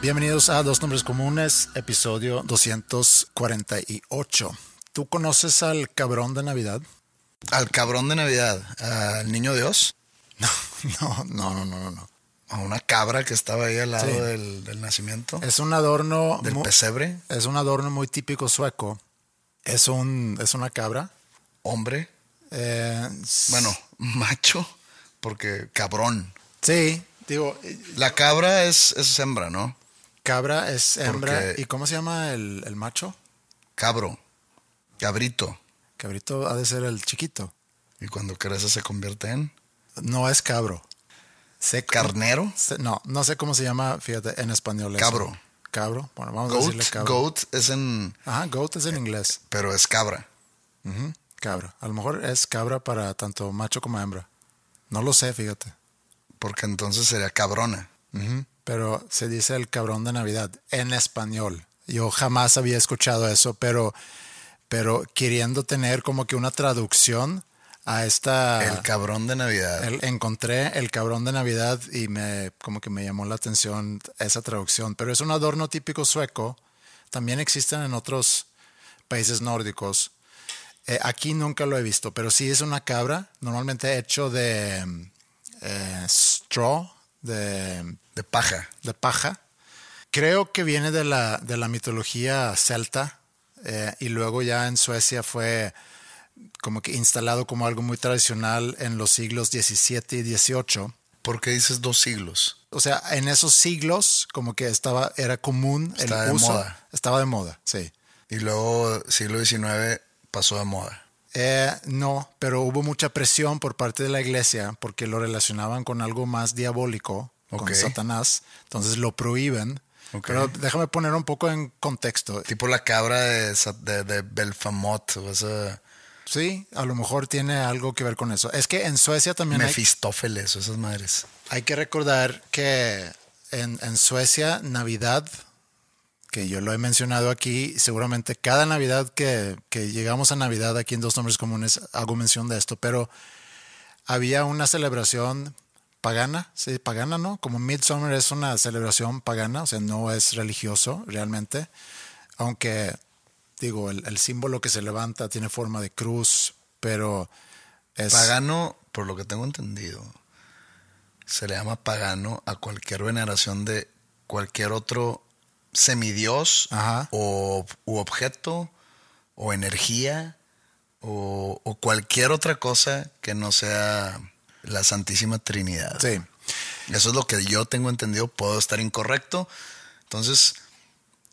Bienvenidos a Dos Nombres Comunes, episodio 248. ¿Tú conoces al cabrón de Navidad? Al cabrón de Navidad, al niño Dios, No, no, no, no, no. no. a una cabra que estaba ahí al lado Sí. del, del nacimiento, Es un adorno. del pesebre, es un adorno muy típico sueco. Es un, es una cabra. hombre, Eh, bueno, macho, porque cabrón. Sí, digo, eh, La cabra es, es hembra, ¿no? Cabra es hembra. Porque- ¿Y cómo se llama el, el macho? Cabro, cabrito. Cabrito ha de ser el chiquito. Y cuando crece se convierte en No es cabro. Sé- carnero, sé- no, no sé cómo se llama, fíjate, en español. eso. Cabro. Cabro. Bueno, vamos a decirle cabro. goat es en, Ajá, goat es en inglés. pero es cabra. Ujú, Cabra. A lo mejor es cabra para tanto macho como hembra. No lo sé, fíjate. Porque entonces sería cabrona. Ujú, Pero se dice el cabrón de Navidad en español. Yo jamás había escuchado eso, pero, pero queriendo tener como que una traducción a esta... El cabrón de Navidad. el- encontré el cabrón de Navidad y me como que me llamó la atención esa traducción. Pero es un adorno típico sueco. También existen en otros países nórdicos. Eh, aquí nunca lo he visto, pero sí es una cabra, normalmente hecho de eh, straw, de, de paja. de paja. Creo que viene de la, de la mitología celta eh, y luego ya en Suecia fue como que instalado como algo muy tradicional en los siglos XVII y XVIII. ¿Por qué dices dos siglos? O sea, en esos siglos como que estaba, era común el Estaba de moda. Estaba de moda, sí. Y luego siglo XIX pasó de moda. Eh, no, pero hubo mucha presión por parte de la iglesia porque lo relacionaban con algo más diabólico, Ok. con Satanás. Entonces lo prohíben. Ok. Pero déjame poner un poco en contexto. Tipo la cabra de, de, de Belfamot, o esa Sí, a lo mejor tiene algo que ver con eso. Es que en Suecia también hay, Mefistófeles, o esas madres. hay que recordar que en, en Suecia Navidad, que yo lo he mencionado aquí, seguramente cada Navidad que, que llegamos a Navidad aquí en Dos Nombres Comunes hago mención de esto, pero había una celebración pagana, sí, pagana, ¿no? Como Midsummer es una celebración pagana, o sea, no es religioso realmente, aunque digo, el, el símbolo que se levanta tiene forma de cruz, pero es... Pagano, por lo que tengo entendido, se le llama pagano a cualquier veneración de cualquier otro semidios Ajá. o u objeto o energía o, o cualquier otra cosa que no sea la Santísima Trinidad. Sí, Eso es lo que yo tengo entendido. Puedo estar incorrecto. Entonces,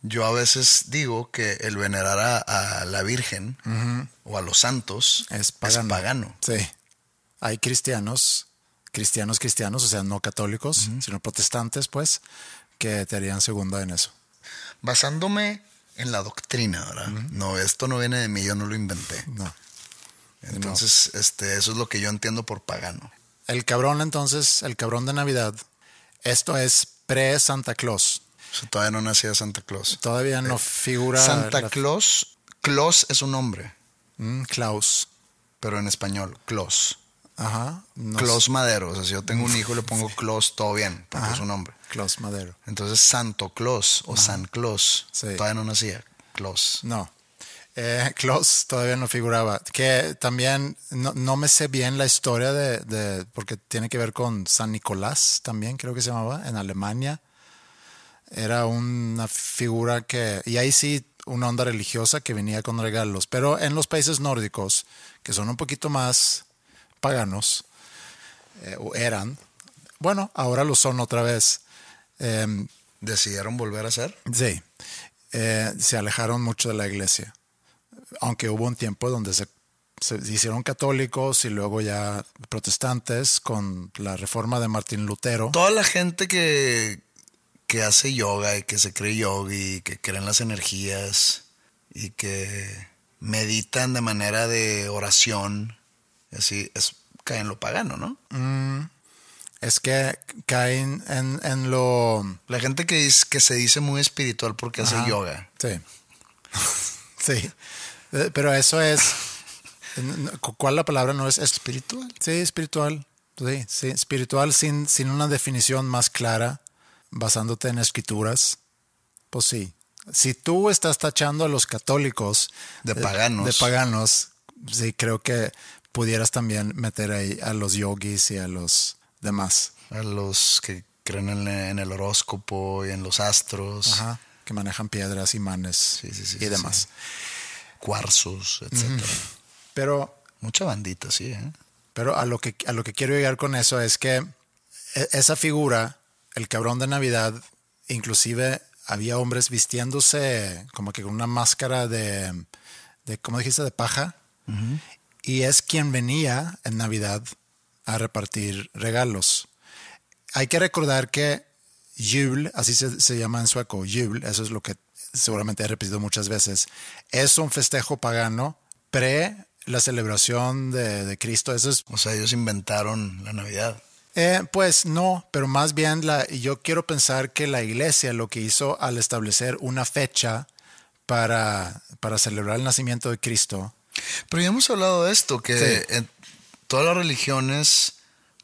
yo a veces digo que el venerar a, a la Virgen o a los santos es pagano. pagano. Sí. Hay cristianos, cristianos cristianos, o sea, no católicos, sino protestantes, pues, que te harían segunda en eso. Basándome en la doctrina, ¿verdad? No, esto no viene de mí, yo no lo inventé. No. Entonces, este, eso es lo que yo entiendo por pagano. El cabrón, entonces, el cabrón de Navidad, esto es pre-Santa Claus. O sea, todavía no nacía Santa Claus. Todavía no figura. Santa la- Claus, Claus es un nombre, Mm, Klaus. pero en español, Claus. Ajá. no Claus Madero. O sea, si yo tengo un hijo le pongo Claus, todo bien, porque Ajá. es un nombre. Klaus Madero. Entonces, Santo Claus o San Claus, Sí. todavía no nacía. Claus. No. Eh, todavía no figuraba. Que también no, no me sé bien la historia de, de, porque tiene que ver con San Nicolás también, creo que se llamaba, en Alemania. Era una figura que, y ahí sí, una onda religiosa que venía con regalos. Pero en los países nórdicos, que son un poquito más paganos, eh, o eran, bueno, ahora lo son otra vez. Eh, ¿Decidieron volver a ser? Sí, eh, se alejaron mucho de la iglesia, aunque hubo un tiempo donde se, se, hicieron católicos y luego ya protestantes con la reforma de Martín Lutero. Toda la gente que, que hace yoga y que se cree yogi, que creen las energías y que meditan de manera de oración, así es, cae en lo pagano, ¿no? Mm, es que caen en, en, lo... La gente que, es, que se dice muy espiritual porque Ajá, hace yoga. Sí. sí. Pero eso es... ¿Cuál la palabra no es espiritual? Sí, espiritual. Sí, sí, espiritual sin, sin una definición más clara, basándote en escrituras. Pues sí. Si tú estás tachando a los católicos de paganos, de, de paganos, sí creo que pudieras también meter ahí a los yogis y a los demás. A los que creen en, en el horóscopo y en los astros. Ajá, que manejan piedras, imanes sí, sí, sí, y demás. Cuarzos, etcétera. Mm. Pero. Mucha bandita, sí, ¿eh? Pero a lo, que, a lo que quiero llegar con eso es que esa figura, el cabrón de Navidad, inclusive había hombres vistiéndose como que con una máscara de, de ¿cómo dijiste?, de paja. Uh -huh. Y es quien venía en Navidad a repartir regalos. Hay que recordar que Jul, así se, se, llama en sueco, Jul, eso es lo que seguramente he repetido muchas veces, es un festejo pagano pre la celebración de, de Cristo. Eso es, o sea, ellos inventaron la Navidad. Eh, pues no, pero más bien la, yo quiero pensar que la iglesia lo que hizo al establecer una fecha para, para celebrar el nacimiento de Cristo. Pero ya hemos hablado de esto, que sí. en todas las religiones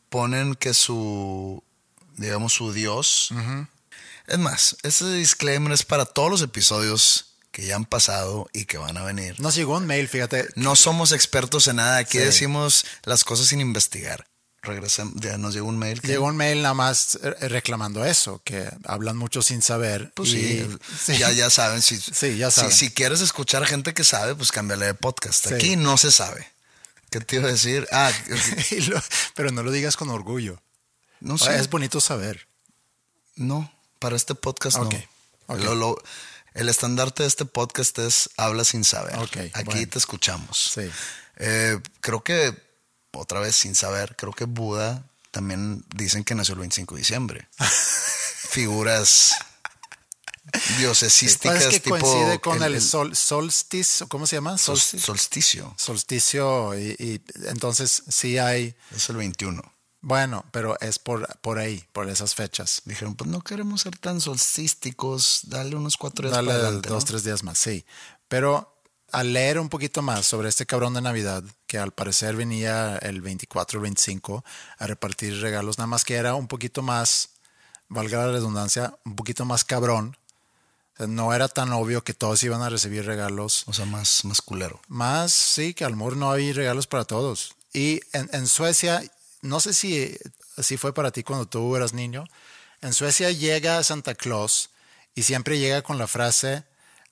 ponen que su, digamos, su Dios. Uh -huh. Es más, este disclaimer es para todos los episodios que ya han pasado y que van a venir. Nos llegó un mail, fíjate. No somos expertos en nada, aquí sí. decimos las cosas sin investigar. Regresamos, ya nos llegó un mail. Que... Llegó un mail nada más reclamando eso, que hablan mucho sin saber. Pues y... sí, sí, Ya, ya saben. Si, sí, ya saben. Si, si, quieres escuchar a gente que sabe, pues cámbiale de podcast. Sí. Aquí no se sabe. ¿Qué te iba a decir? Ah, lo, pero no lo digas con orgullo. No sé. Es bonito saber. No, para este podcast okay. no. Okay. Lo, lo, el estandarte de este podcast es habla sin saber. Okay, Aquí bueno. te escuchamos. Sí. Eh, creo que, otra vez sin saber, creo que Buda también dicen que nació el 25 de diciembre. Figuras diosesísticas. Es que tipo coincide con el, el sol, solsticio, ¿cómo se llama? Solsticio. Solsticio. Solsticio, y, y, entonces sí hay. Es el 21. Bueno, pero es por, por ahí, por esas fechas. Dijeron, pues no queremos ser tan solstísticos, dale unos cuatro días dale para adelante, dos, ¿no? tres días más, sí. Pero al leer un poquito más sobre este cabrón de Navidad, que al parecer venía el 24 o 25 a repartir regalos, nada más que era un poquito más, valga la redundancia, un poquito más cabrón. O sea, no era tan obvio que todos iban a recibir regalos. O sea, más, más culero. Más, sí, que al mejor no hay regalos para todos. Y en, en Suecia no sé si así fue para ti cuando tú eras niño. En Suecia llega Santa Claus y siempre llega con la frase,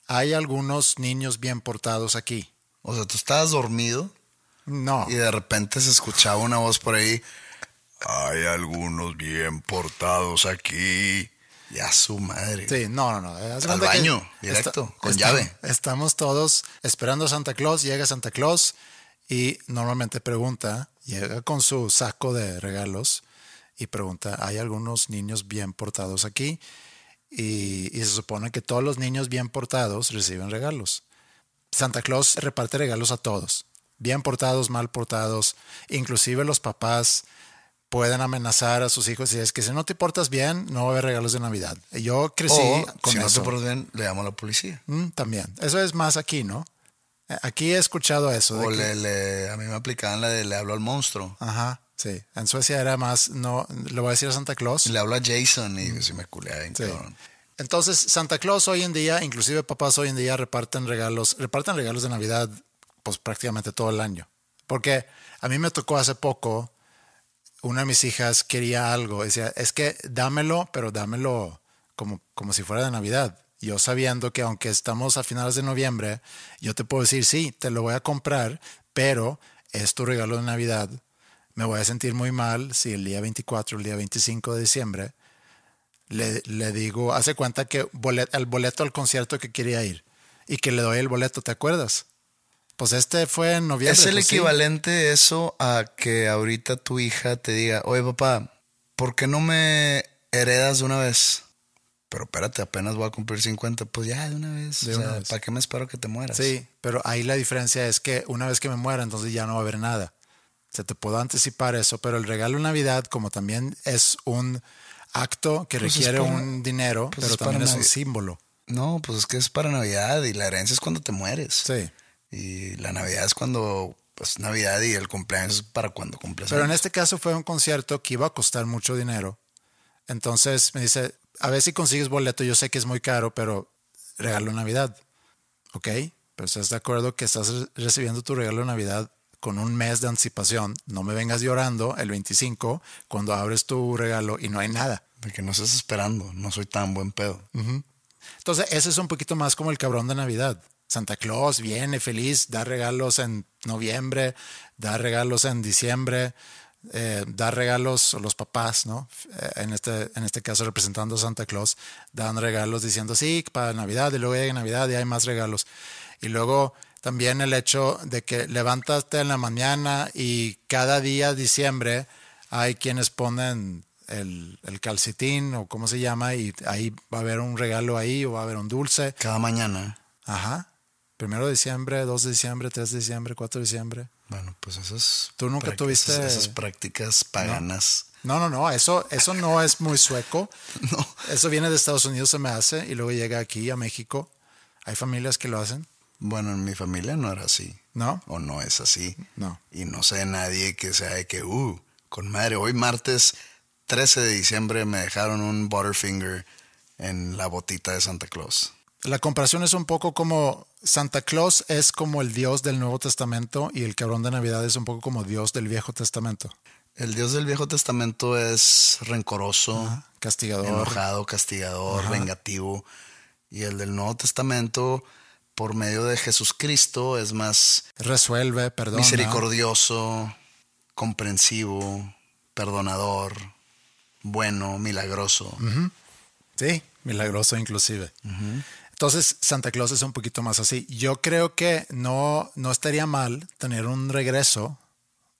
hay algunos niños bien portados aquí. O sea, tú estabas dormido. No. Y de repente se escuchaba una voz por ahí, hay algunos bien portados aquí. Ya su madre. Sí, no, no, no. Al baño, directo, está, con está, llave. Estamos todos esperando a Santa Claus, llega Santa Claus y normalmente pregunta, llega con su saco de regalos y pregunta, ¿hay algunos niños bien portados aquí? Y, y, se supone que todos los niños bien portados reciben regalos. Santa Claus reparte regalos a todos, bien portados, mal portados, inclusive los papás pueden amenazar a sus hijos y es que si no te portas bien, no va a haber regalos de Navidad. Yo crecí o, con si eso. no te portas bien, le llamo a la policía. Mm, también. Eso es más aquí, ¿no? Aquí he escuchado eso. O de le, que... le, a mí me aplicaban la de le hablo al monstruo. Ajá, sí. En Suecia era más, no, le voy a decir a Santa Claus. Le hablo a Jason y si me culea sí. Entonces, Santa Claus hoy en día, inclusive papás hoy en día reparten regalos, reparten regalos de Navidad pues prácticamente todo el año. Porque a mí me tocó hace poco, una de mis hijas quería algo, decía, es que dámelo, pero dámelo como, como si fuera de Navidad. Yo sabiendo que aunque estamos a finales de noviembre, yo te puedo decir, sí, te lo voy a comprar, pero es tu regalo de Navidad. Me voy a sentir muy mal si el día 24, el día 25 de diciembre, le, le digo, hace cuenta que el boleto al concierto que quería ir y que le doy el boleto, ¿te acuerdas? Pues este fue en noviembre. Es el pues sí. equivalente eso a que ahorita tu hija te diga, oye papá, ¿por qué no me heredas de una vez? Pero espérate, apenas voy a cumplir 50, pues ya de una vez. De o una sea, vez. ¿para qué me espero que te mueras? Sí, pero ahí la diferencia es que una vez que me muera, entonces ya no va a haber nada. Se te puedo anticipar eso, pero el regalo de Navidad, como también es un acto que Pues es requiere para- un dinero, pues pero también es un símbolo. No, pues es que es para Navidad y la herencia es cuando te mueres. Sí. Y la Navidad es cuando, pues Navidad y el cumpleaños es para cuando cumples. Pero en este caso fue un concierto que iba a costar mucho dinero. Entonces me dice, a ver si consigues boleto, yo sé que es muy caro, pero regalo Navidad. ¿Ok? Pero estás de acuerdo que estás re- recibiendo tu regalo de Navidad con un mes de anticipación. No me vengas llorando el 25 cuando abres tu regalo y no hay nada. De que no estés esperando, no soy tan buen pedo. Entonces, ese es un poquito más como el cabrón de Navidad. Santa Claus viene feliz, da regalos en noviembre, da regalos en diciembre, eh, da regalos, los papás, ¿no? Eh, en, este, en este caso representando a Santa Claus, dan regalos diciendo, sí, para Navidad, y luego llega Navidad y hay más regalos. Y luego también el hecho de que levántate en la mañana y cada día diciembre hay quienes ponen el, el calcetín o cómo se llama y ahí va a haber un regalo ahí o va a haber un dulce. Cada mañana. Ajá. Primero de diciembre, 2 de diciembre, 3 de diciembre, 4 de diciembre. Bueno, pues esas. ¿Tú nunca tuviste- Esas, prácticas paganas. No, no, no, eso, eso no es muy sueco. No. Eso viene de Estados Unidos, se me hace, y luego llega aquí a México. Hay familias que lo hacen, Bueno, en mi familia no era así. ¿no? O no es así. No. Y no sé nadie que sea de que, uh, con madre, hoy martes 13 de diciembre me dejaron un Butterfinger en la botita de Santa Claus. La comparación es un poco como Santa Claus es como el Dios del Nuevo Testamento y el cabrón de Navidad es un poco como Dios del Viejo Testamento. El Dios del Viejo Testamento es rencoroso, Castigador. enojado, castigador, vengativo. Y el del Nuevo Testamento, por medio de Jesucristo, es más Resuelve, perdona. misericordioso, comprensivo, perdonador, bueno, milagroso. Sí, milagroso inclusive. Entonces, Santa Claus es un poquito más así. Yo creo que no, no estaría mal tener un regreso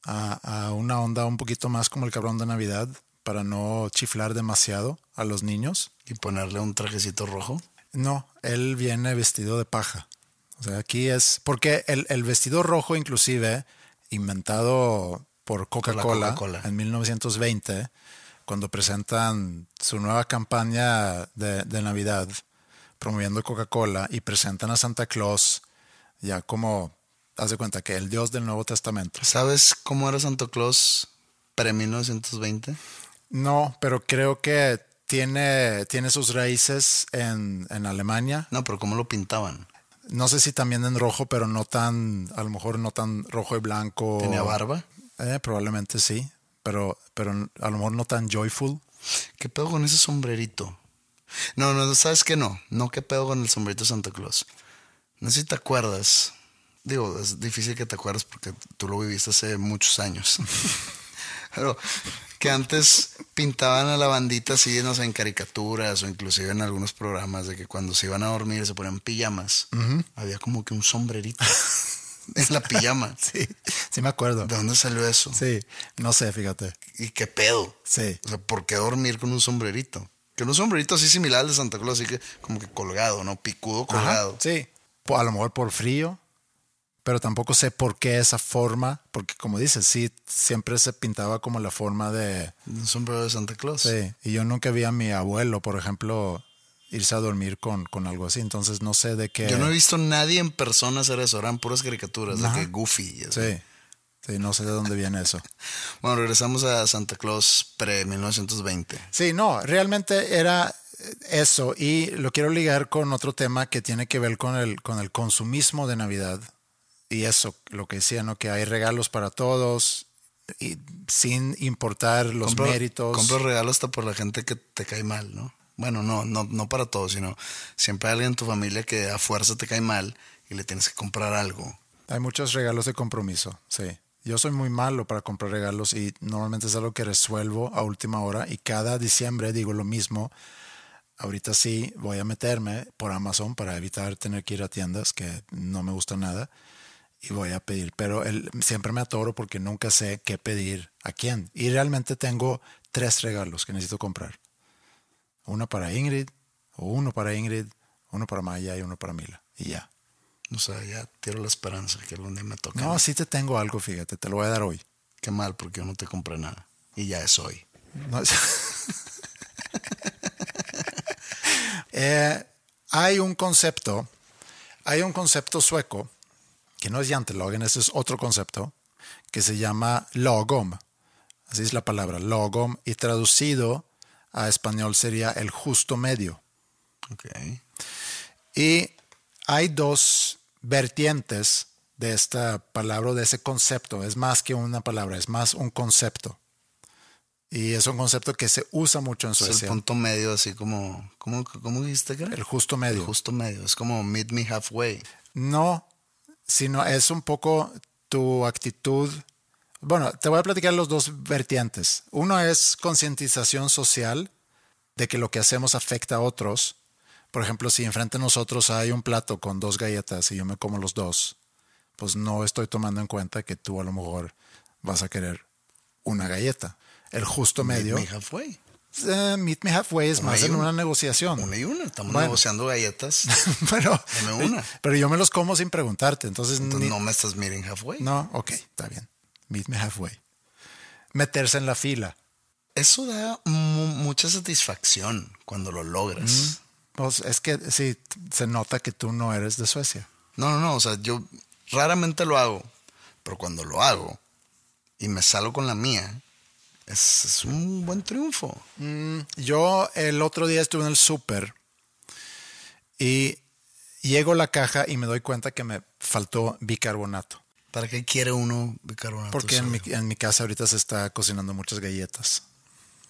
a, a una onda un poquito más como el cabrón de Navidad para no chiflar demasiado a los niños. Y ponerle un trajecito rojo. No, él viene vestido de paja. O sea, aquí es porque el, el vestido rojo inclusive, inventado por Coca-Cola en 1920, cuando presentan su nueva campaña de, de Navidad, promoviendo Coca-Cola y presentan a Santa Claus ya como, haz de cuenta que el Dios del Nuevo Testamento. ¿Sabes cómo era Santa Claus pre-1920? No, pero creo que tiene, tiene sus raíces en, en Alemania. No, pero ¿cómo lo pintaban? No sé si también en rojo, pero no tan, a lo mejor no tan rojo y blanco. ¿Tenía barba? Eh, probablemente sí, pero, pero a lo mejor no tan joyful. ¿Qué pedo con ese sombrerito? No, no, ¿sabes qué no? No, ¿qué pedo con el sombrerito de Santa Claus? No sé si te acuerdas. Digo, es difícil que te acuerdes porque tú lo viviste hace muchos años. Pero que antes pintaban a la bandita así, no sé, en caricaturas o inclusive en algunos programas de que cuando se iban a dormir se ponían pijamas. Había como que un sombrerito en la pijama. Sí, sí me acuerdo. ¿De dónde salió eso? Sí, no sé, fíjate. ¿Y qué pedo? Sí. O sea, ¿por qué dormir con un sombrerito? Que un sombrerito así similar al de Santa Claus, así que como que colgado, ¿no? Picudo Ajá, colgado. sí. A lo mejor por frío, pero tampoco sé por qué esa forma, porque como dices, sí, siempre se pintaba como la forma de... Un sombrero de Santa Claus. Sí, y yo nunca vi a mi abuelo, por ejemplo, irse a dormir con, con algo así, entonces no sé de qué... Yo no he visto a nadie en persona hacer eso, eran puras caricaturas, Ajá. de que Goofy y. Sí. Sí, no sé de dónde viene eso. Bueno, regresamos a Santa Claus pre-1920. Sí, no, realmente era eso y lo quiero ligar con otro tema que tiene que ver con el, con el consumismo de Navidad. Y eso, lo que decía, ¿no? Que hay regalos para todos y sin importar los méritos. Compro regalos hasta por la gente que te cae mal, ¿no? Bueno, no, no, no para todos, sino siempre hay alguien en tu familia que a fuerza te cae mal y le tienes que comprar algo. Hay muchos regalos de compromiso, sí. Yo soy muy malo para comprar regalos y normalmente es algo que resuelvo a última hora y cada diciembre digo lo mismo. Ahorita sí voy a meterme por Amazon para evitar tener que ir a tiendas que no me gusta nada y voy a pedir. Pero siempre me atoro porque nunca sé qué pedir a quién. Y realmente tengo tres regalos que necesito comprar. Uno para Ingrid, o uno para Ingrid, uno para Maya y uno para Mila. Y ya. O sea, ya tiro la esperanza que algún día me toque. No, sí te tengo algo, fíjate, te lo voy a dar hoy. Qué mal, porque yo no te compré nada. Y ya es hoy. Eh, hay un concepto, hay un concepto sueco, que no es Jantelogen, ese es otro concepto, que se llama logom. Así es la palabra, logom, y traducido a español sería el justo medio. Okay. Y hay dos vertientes de esta palabra, de ese concepto. Es más que una palabra, es más un concepto. Y es un concepto que se usa mucho en Suecia. Es el punto medio, así como, ¿cómo, cómo dijiste que era? El justo medio. El justo medio, es como meet me halfway. No, sino es un poco tu actitud. Bueno, te voy a platicar los dos vertientes. Uno es concientización social de que lo que hacemos afecta a otros por ejemplo, si enfrente de nosotros hay un plato con dos galletas y yo me como los dos, pues no estoy tomando en cuenta que tú a lo mejor vas a querer una galleta. El justo medio. Meet me halfway. Eh, meet me halfway es más en una negociación. Una y una. Estamos negociando galletas. pero, una. pero yo me los como sin preguntarte. Entonces, no me estás meeting halfway. No, ok, está bien. Meet me halfway. Meterse en la fila. Eso da mucha satisfacción cuando lo logras. Pues es que sí, se nota que tú no eres de Suecia. No, no, no, o sea, yo raramente lo hago, pero cuando lo hago y me salgo con la mía, es, un buen triunfo. Mm, yo el otro día estuve en el súper y llego a la caja y me doy cuenta que me faltó bicarbonato. ¿Para qué quiere uno bicarbonato? Porque en mi, en mi, casa ahorita se está cocinando muchas galletas.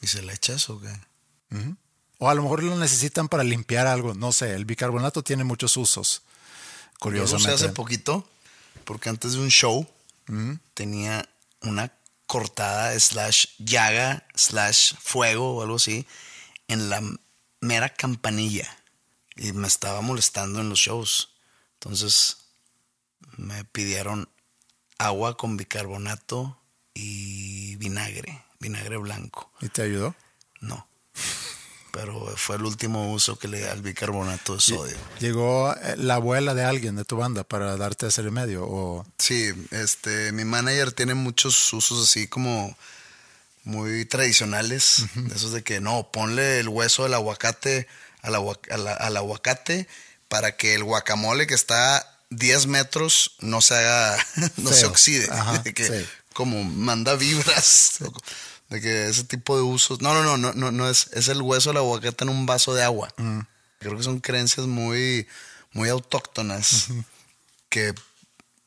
¿Y se le echas o qué? O a lo mejor lo necesitan para limpiar algo. No sé, el bicarbonato tiene muchos usos. Curiosamente. Yo lo hace poquito, porque antes de un show tenía una cortada slash llaga slash fuego o algo así en la mera campanilla. Y me estaba molestando en los shows. Entonces me pidieron agua con bicarbonato y vinagre, vinagre blanco. ¿Y te ayudó? No pero fue el último uso que le di al bicarbonato de sodio. ¿Llegó eh, la abuela de alguien de tu banda para darte ese remedio? O... Sí, este, mi manager tiene muchos usos así como muy tradicionales, esos de que no, ponle el hueso del aguacate al, al, aguacate para que el guacamole que está 10 metros no se haga, no se oxide, que como manda vibras. De que ese tipo de usos. No, no, no, no, no, no es, es el hueso del aguacate en un vaso de agua. Creo que son creencias muy, muy autóctonas que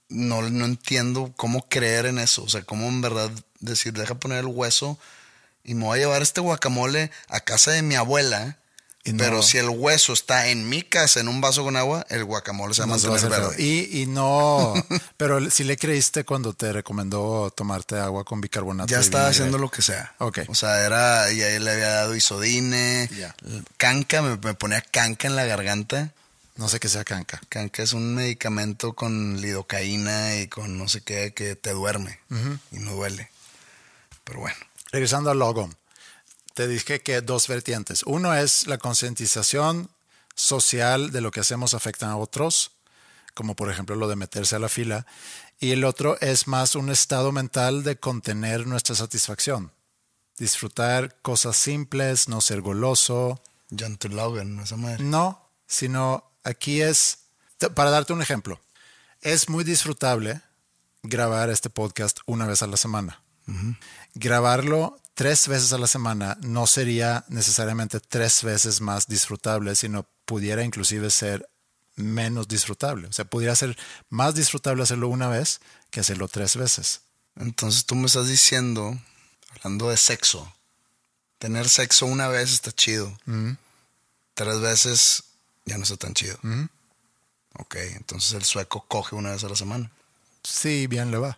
no, no entiendo cómo creer en eso. O sea, cómo en verdad decir, deja poner el hueso y me voy a llevar este guacamole a casa de mi abuela pero si el hueso está en mi casa en un vaso con agua, el guacamole se va a mantener verde. Y, y no, pero si le creíste cuando te recomendó tomarte agua con bicarbonato. Ya estaba haciendo lo que sea. Ok. O sea, era, y ahí le había dado isodine, canca, me, ponía canca en la garganta. No sé qué sea canca. Canca es un medicamento con lidocaína y con no sé qué que te duerme y no duele. Pero bueno. Regresando al logo te dije que dos vertientes. Uno es la concientización social de lo que hacemos afecta a otros, como por ejemplo lo de meterse a la fila. Y el otro es más un estado mental de contener nuestra satisfacción. Disfrutar cosas simples, no ser goloso. No, sino aquí es, para darte un ejemplo, es muy disfrutable grabar este podcast una vez a la semana. Grabarlo tres veces a la semana no sería necesariamente tres veces más disfrutable, sino pudiera inclusive ser menos disfrutable. O sea, pudiera ser más disfrutable hacerlo una vez que hacerlo tres veces. Entonces tú me estás diciendo, hablando de sexo, tener sexo una vez está chido. Tres veces ya no está tan chido. Ok, entonces el sueco coge una vez a la semana. Sí, bien le va.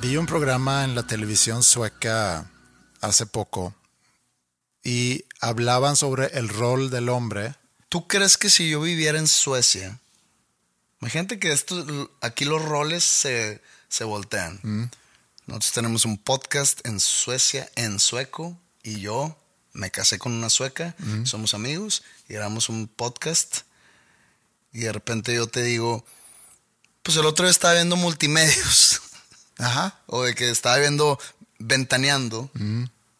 Vi un programa en la televisión sueca hace poco y hablaban sobre el rol del hombre. ¿Tú crees que si yo viviera en Suecia, imagínate que esto, aquí los roles se, se voltean? Nosotros tenemos un podcast en Suecia, en sueco, y yo me casé con una sueca, somos amigos, y grabamos un podcast, y de repente yo te digo, pues el otro día estaba viendo multimedios, Ajá. o de que estaba viendo ventaneando.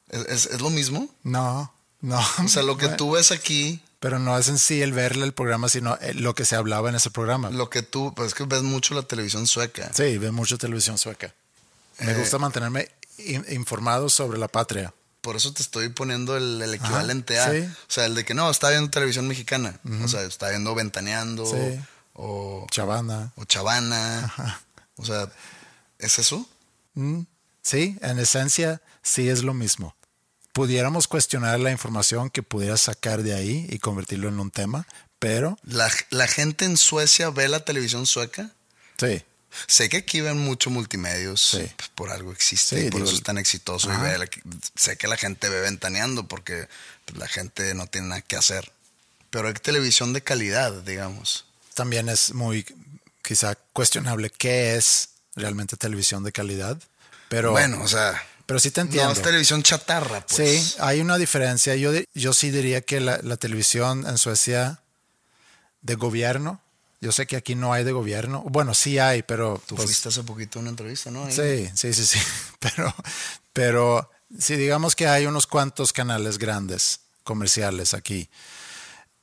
¿Es, es- es lo mismo? No, no. O sea, lo que Bueno, tú ves aquí, Pero no es en sí el verle el programa, sino eh, lo que se hablaba en ese programa. lo que tú, pues es que ves mucho la televisión sueca. Sí, ve mucho televisión sueca. Me Eh, gusta mantenerme in- informado sobre la patria. Por eso te estoy poniendo el, el equivalente a. sí. O sea, el de que no, está viendo televisión mexicana. O sea, está viendo Ventaneando Sí. o, Chavana. o Chavana. O sea, ¿es eso? Sí, en esencia sí es lo mismo. Pudiéramos cuestionar la información que pudieras sacar de ahí y convertirlo en un tema, pero La, la gente en Suecia ve la televisión sueca. sí, Sé que aquí ven mucho multimedios, Sí. por algo existe, Sí, y por digo, eso es tan exitoso. Y ve sé que la gente ve ventaneando porque la gente no tiene nada que hacer. Pero hay televisión de calidad, digamos. también es muy quizá cuestionable qué es realmente televisión de calidad, pero bueno, o sea, pero sí te entiendo. no es televisión chatarra, pues. Sí, hay una diferencia. Yo, yo sí diría que la, la televisión en Suecia de gobierno, yo sé que aquí no hay de gobierno. Bueno, sí hay, pero... Tú pues, fuiste hace poquito a una entrevista, ¿no? Ahí. Sí, sí, sí, sí. Pero, pero sí, digamos que hay unos cuantos canales grandes comerciales aquí.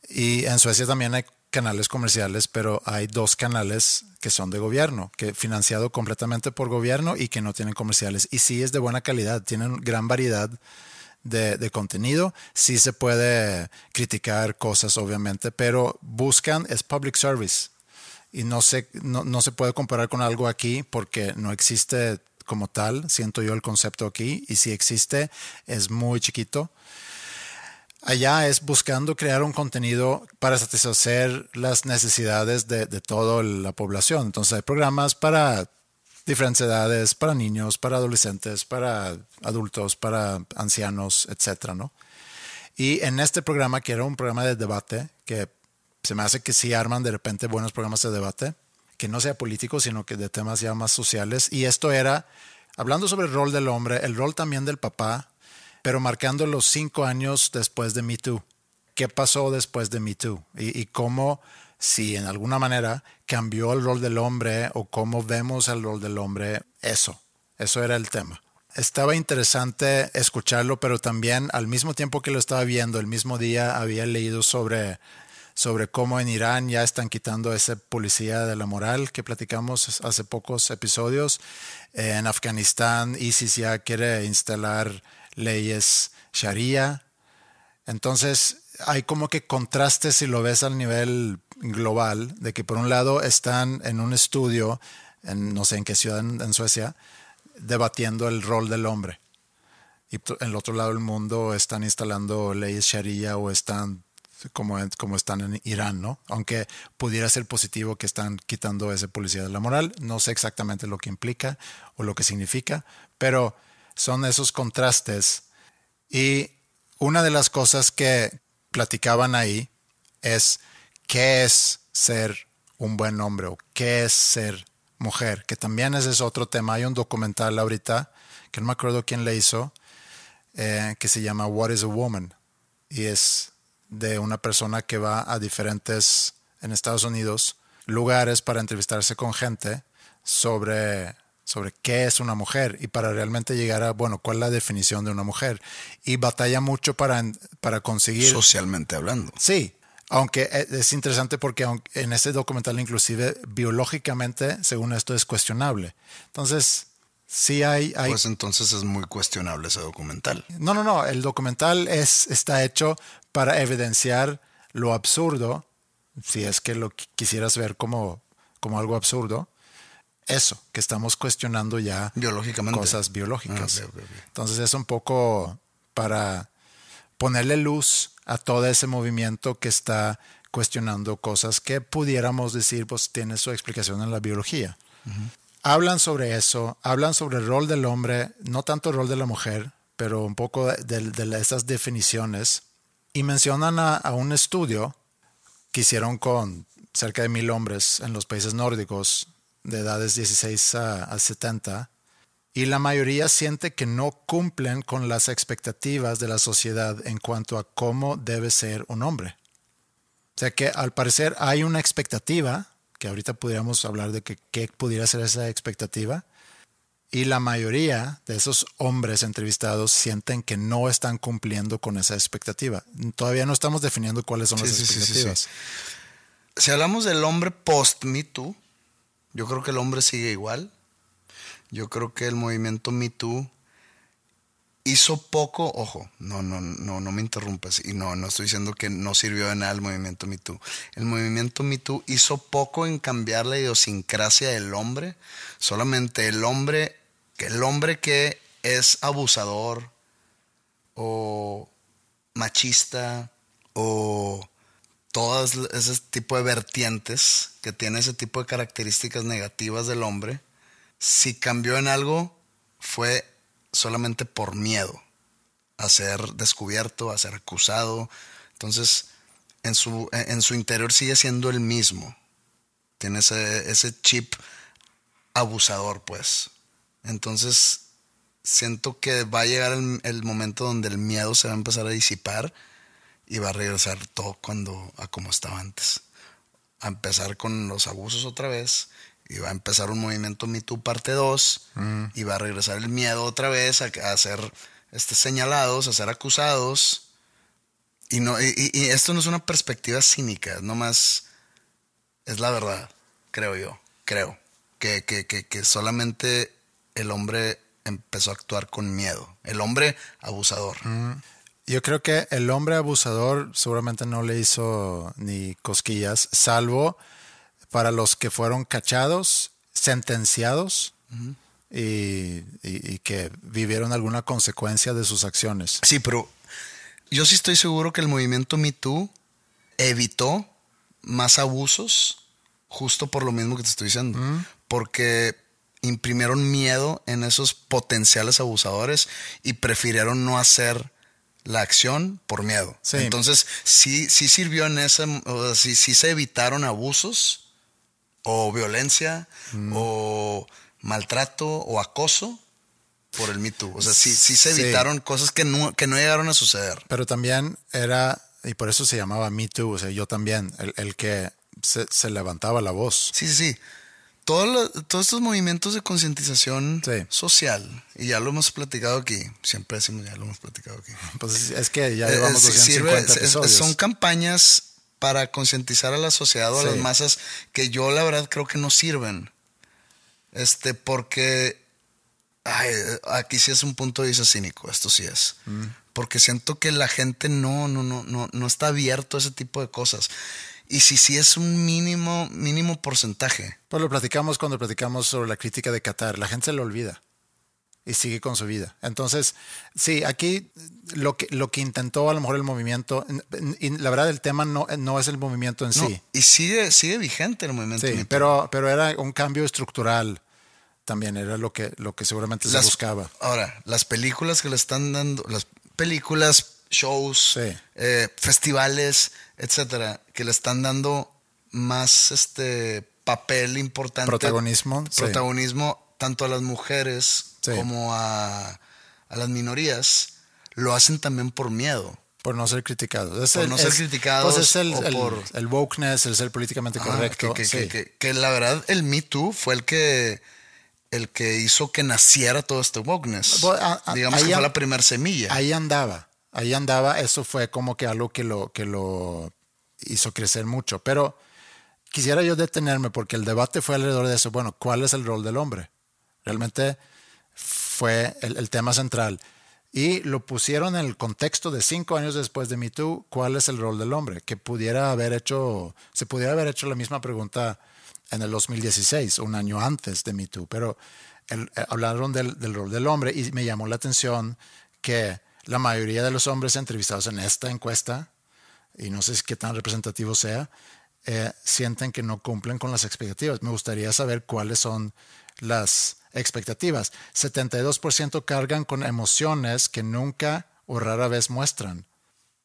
Y en Suecia también hay canales comerciales, pero hay dos canales que son de gobierno, que financiado completamente por gobierno y que no tienen comerciales. Y sí es de buena calidad, tienen gran variedad de, de contenido. Sí se puede criticar cosas, obviamente, pero buscan, es public service. Y no se, no, no se puede comparar con algo aquí porque no existe como tal, siento yo el concepto aquí, y si existe es muy chiquito. Allá es buscando crear un contenido para satisfacer las necesidades de, toda la población. Entonces hay programas para diferentes edades, para niños, para adolescentes, para adultos, para ancianos, etcétera, ¿no? Y en este programa, que era un programa de debate, que se me hace que sí arman de repente buenos programas de debate, que no sea político, sino que de temas ya más sociales. Y esto era, hablando sobre el rol del hombre, el rol también del papá, pero marcando los cinco años después de Me Too. ¿Qué pasó después de Me Too? Y, y cómo, si en alguna manera cambió el rol del hombre o cómo vemos el rol del hombre, eso, eso era el tema. Estaba interesante escucharlo, pero también al mismo tiempo que lo estaba viendo, el mismo día había leído sobre, sobre cómo en Irán ya están quitando ese policía de la moral que platicamos hace pocos episodios. En Afganistán, ISIS ya quiere instalar leyes Sharia. Entonces, hay como que contrastes si lo ves al nivel global, de que por un lado están en un estudio, en no sé en qué ciudad en, Suecia, debatiendo el rol del hombre. Y en el otro lado del mundo están instalando leyes Sharia o están como, como están en Irán, ¿no? Aunque pudiera ser positivo que están quitando ese policía de la moral, no sé exactamente lo que implica o lo que significa, pero son esos contrastes. Y una de las cosas que platicaban ahí es qué es ser un buen hombre o qué es ser mujer, que también ese es otro tema. Hay un documental ahorita, que no me acuerdo quién le hizo, eh, que se llama What is a Woman? Y es de una persona que va a diferentes, en Estados Unidos, lugares para entrevistarse con gente sobre, sobre qué es una mujer y para realmente llegar a, bueno, cuál es la definición de una mujer. Y batalla mucho para, para conseguir... Socialmente hablando. Sí, aunque e, es interesante porque en este documental inclusive biológicamente, según esto, es cuestionable. Entonces, sí hay, hay... Pues entonces es muy cuestionable ese documental. No, no, no, el documental es, está hecho para evidenciar lo absurdo, si es que lo quisieras ver como, como algo absurdo, eso, que estamos cuestionando ya biológicamente. cosas biológicas. Ah, Entonces es un poco para ponerle luz a todo ese movimiento que está cuestionando cosas que pudiéramos decir, pues tiene su explicación en la biología. Hablan sobre eso, hablan sobre el rol del hombre, no tanto el rol de la mujer, pero un poco de, de esas definiciones y mencionan a, un estudio que hicieron con cerca de mil hombres en los países nórdicos de edades 16 a, 70 y la mayoría siente que no cumplen con las expectativas de la sociedad en cuanto a cómo debe ser un hombre. O sea que al parecer hay una expectativa, que ahorita podríamos hablar de que, qué pudiera ser esa expectativa, y la mayoría de esos hombres entrevistados sienten que no están cumpliendo con esa expectativa. Todavía no estamos definiendo cuáles son las expectativas. si hablamos del hombre post-Me Too, yo creo que el hombre sigue igual. Yo creo que el movimiento Me Too hizo poco, ojo, no, no, no, no me interrumpas. Y no, no estoy diciendo que no sirvió de nada el movimiento Me Too. El movimiento Me Too hizo poco en cambiar la idiosincrasia del hombre. Solamente el hombre que el hombre que es abusador o machista o todas ese tipo de vertientes que tiene ese tipo de características negativas del hombre, si cambió en algo fue solamente por miedo a ser descubierto, a ser acusado. Entonces, en su, en su interior sigue siendo el mismo. Tiene ese, ese chip abusador, pues. Entonces, siento que va a llegar el, momento donde el miedo se va a empezar a disipar y va a regresar todo cuando a como estaba antes. A empezar con los abusos otra vez y va a empezar un movimiento Me Too parte 2 mm. y va a regresar el miedo otra vez a, ser este, señalados, a ser acusados. Y, no, y, esto no es una perspectiva cínica, nomás, es la verdad, creo yo, creo. Que, que, que solamente el hombre empezó a actuar con miedo. El hombre abusador. Mm. Yo creo que el hombre abusador seguramente no le hizo ni cosquillas, salvo para los que fueron cachados, sentenciados y, que vivieron alguna consecuencia de sus acciones. Sí, pero yo sí estoy seguro que el movimiento Me Too evitó más abusos justo por lo mismo que te estoy diciendo. Porque imprimieron miedo en esos potenciales abusadores y prefirieron no hacer la acción por miedo. Entonces, sí, sí sirvió en ese, o sí, se evitaron abusos o violencia mm. o maltrato o acoso por el Me Too. O sea, sí, sí se evitaron cosas que no, que no llegaron a suceder. Pero también era, y por eso se llamaba Me Too, o sea, yo también, el, que se, se, levantaba la voz. Sí, sí, sí todos estos movimientos de concientización social, y ya lo hemos platicado aquí, siempre decimos ya lo hemos platicado aquí. Pues es que ya llevamos 250 episodios. son campañas para concientizar a la sociedad o a las masas que yo la verdad creo que no sirven. Este, porque ay, aquí sí es un punto de vista cínico, esto sí es. Mm. Porque siento que la gente no, no, no, no, no está abierto a ese tipo de cosas. Y si sí es un mínimo, mínimo porcentaje. Pues lo platicamos cuando platicamos sobre la crítica de Qatar. La gente se lo olvida y sigue con su vida. Entonces, sí, aquí lo que, lo que intentó a lo mejor el movimiento, y la verdad el tema no, no es el movimiento en No, sí, Y sigue, sigue vigente el movimiento. sí, pero, pero era un cambio estructural también, era lo que, lo que seguramente se buscaba. Ahora, las películas que le están dando, las películas, shows, Sí. eh, festivales, etcétera, que le están dando más este papel importante. Protagonismo, sí. Protagonismo tanto a las mujeres Sí. como a, a las minorías, lo hacen también por miedo. Por no ser criticados. Es Por el- no ser es- criticados Pues es el, o el- por- el wokeness, el ser políticamente Ajá, correcto. que, que- sí. que- que- que la verdad, el Me Too fue el que el que hizo que naciera todo este wokeness. Bueno, a- a- Digamos que fue la primera semilla. Ahí andaba, ahí andaba, eso fue como que algo que lo, que lo hizo crecer mucho. Pero quisiera yo detenerme porque el debate fue alrededor de eso. Bueno, ¿cuál es el rol del hombre? Realmente fue el, tema central. Y lo pusieron en el contexto de cinco años después de Me Too, ¿cuál es el rol del hombre? Que pudiera haber hecho, se pudiera haber hecho la misma pregunta en el 2016, un año antes de Me Too, pero eh, hablaron del rol del hombre y me llamó la atención que la mayoría de los hombres entrevistados en esta encuesta, y no sé qué tan representativo sea, eh, sienten que no cumplen con las expectativas. Me gustaría saber cuáles son las expectativas. 72% cargan con emociones que nunca o rara vez muestran.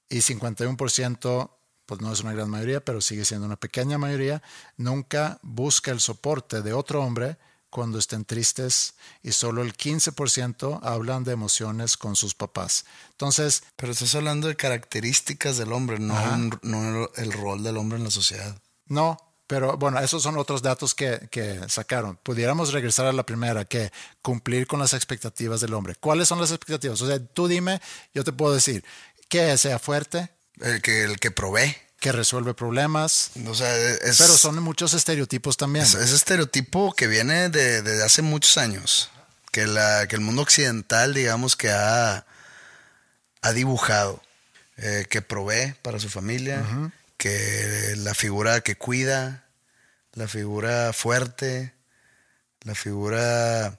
Y 51%, pues no es una gran mayoría, pero sigue siendo una pequeña mayoría, nunca busca el soporte de otro hombre cuando estén tristes y solo el 15% hablan de emociones con sus papás. Entonces, Pero estás hablando de características del hombre, no, un- no el rol del hombre en la sociedad. No, pero bueno, esos son otros datos que, que sacaron. Pudiéramos regresar a la primera, que cumplir con las expectativas del hombre. ¿Cuáles son las expectativas? O sea, tú dime, yo te puedo decir que sea fuerte, El que, el que provee. Que resuelve problemas, O sea, es, pero son muchos estereotipos también. es, es estereotipo que viene de, de hace muchos años. Que, la, que el mundo occidental, digamos, que ha, ha dibujado. Eh, que provee para su familia, que la figura que cuida, la figura fuerte, la figura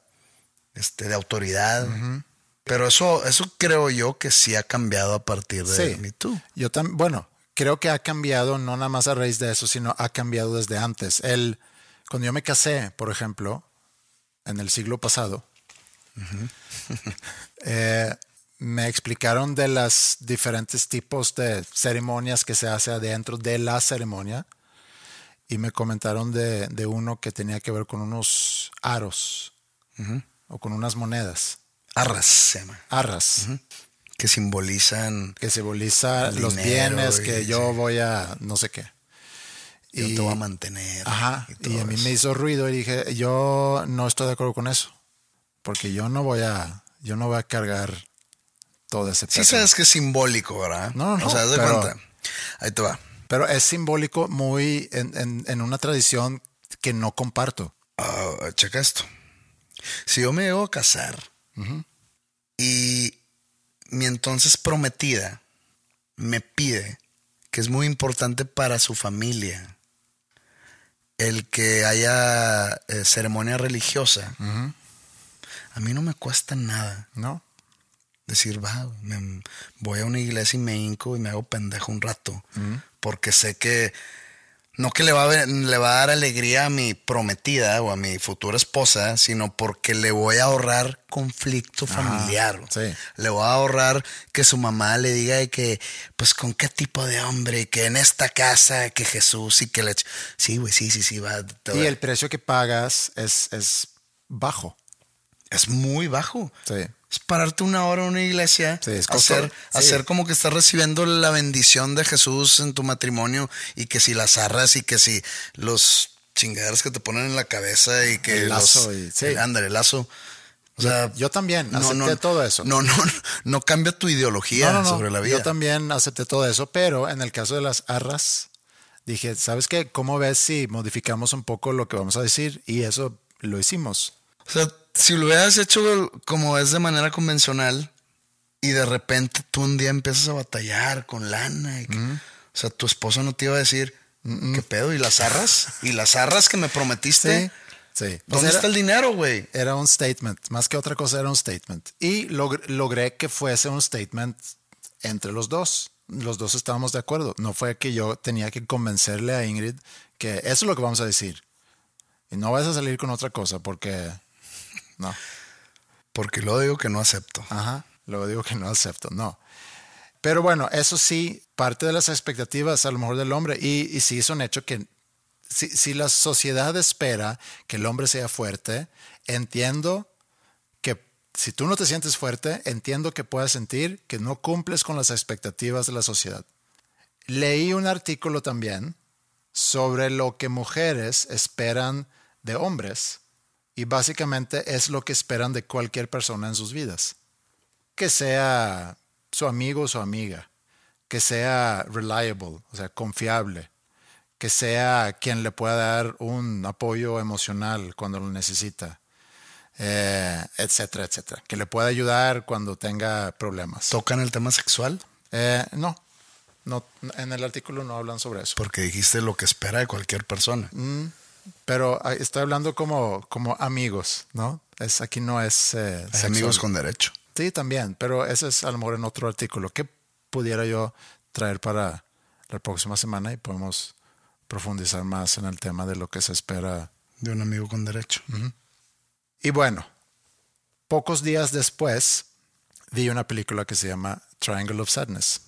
este, de autoridad. Pero eso, eso creo yo que sí ha cambiado a partir de Sí. Me Too. Yo también, bueno, creo que ha cambiado no nada más a raíz de eso, sino ha cambiado desde antes. El, cuando yo me casé, por ejemplo, en el siglo pasado, eh, me explicaron de los diferentes tipos de ceremonias que se hace adentro de la ceremonia y me comentaron de, de uno que tenía que ver con unos aros o con unas monedas, Arras se llama. arras. Que simbolizan que simboliza El los bienes y- que yo sí. voy a no sé qué. yo te voy a mantener. Ajá, y y a mí eso. me hizo ruido y dije, yo no estoy de acuerdo con eso, porque yo no voy a, yo no voy a cargar todo ese Sí peso. sabes que es simbólico, ¿verdad? No, no, O sea, de pero- cuenta. Ahí te va. Pero es simbólico muy en, en- en una tradición que no comparto. Ah, checa esto. Si yo me a casar y mi entonces prometida me pide que es muy importante para su familia el que haya eh, ceremonia religiosa, a mí no me cuesta nada ¿No? decir, va, me- voy a una iglesia y me hinco y me hago pendejo un rato. Porque sé que no que le va, a, le va a dar alegría a mi prometida o a mi futura esposa, sino porque le voy a ahorrar conflicto familiar. sí. Le voy a ahorrar que su mamá le diga de que, pues, con qué tipo de hombre, que en esta casa, que Jesús y que le... Sí, güey, sí, sí, sí, va. te Y el precio que pagas es, es bajo. Es muy bajo. Sí. Es pararte una hora en una iglesia, Sí, es hacer, Sí. hacer como que estás recibiendo la bendición de Jesús en tu matrimonio y que si las arras y que si los chingaderas que te ponen en la cabeza y que El lazo los- y- sí. el- ándale, el lazo. O Yo- sea, yo también acepté todo eso. No, no, no cambia tu ideología no, sobre la vida. Yo también acepté todo eso, pero en el caso de las arras, dije, ¿sabes qué? ¿Cómo ves si modificamos un poco lo que vamos a decir? Y eso lo hicimos. O sea, si lo hubieras hecho como es de manera convencional y de repente tú un día empiezas a batallar con lana, y que- o sea, tu esposo no te iba a decir, ¿qué pedo? ¿Y las arras? ¿Y las arras que me prometiste? Sí, sí. ¿Dónde sea, está el dinero, güey? Era un statement, más que otra cosa era un statement. Y log- logré que fuese un statement entre los dos. Los dos estábamos de acuerdo. No fue que yo tenía que convencerle a Ingrid que eso es lo que vamos a decir. Y no vas a salir con otra cosa porque... No. Porque luego digo que no acepto. Ajá. Luego digo que no acepto. No. Pero bueno, eso sí, parte de las expectativas a lo mejor del hombre. Y, y sí es un hecho que si, si la sociedad espera que el hombre sea fuerte, entiendo que si tú no te sientes fuerte, entiendo que puedas sentir que no cumples con las expectativas de la sociedad. Leí un artículo también sobre lo que mujeres esperan de hombres y básicamente es lo que esperan de cualquier persona en sus vidas. Que sea su amigo o su amiga, que sea reliable, o sea, confiable, que sea quien le pueda dar un apoyo emocional cuando lo necesita, eh, etcétera, etcétera. Que le pueda ayudar cuando tenga problemas. ¿Tocan el tema sexual? Eh, no, no, en el artículo no hablan sobre eso. Porque dijiste lo que espera de cualquier persona. Pero ah, estoy hablando como, como amigos, ¿no? Es, aquí no es... eh, amigos con derecho. Sí, también, pero ese es a lo mejor en otro artículo. ¿Qué pudiera yo traer para la próxima semana y podemos profundizar más en el tema de lo que se espera? De un amigo con derecho. Y bueno, pocos días después vi una película que se llama Triangle of Sadness,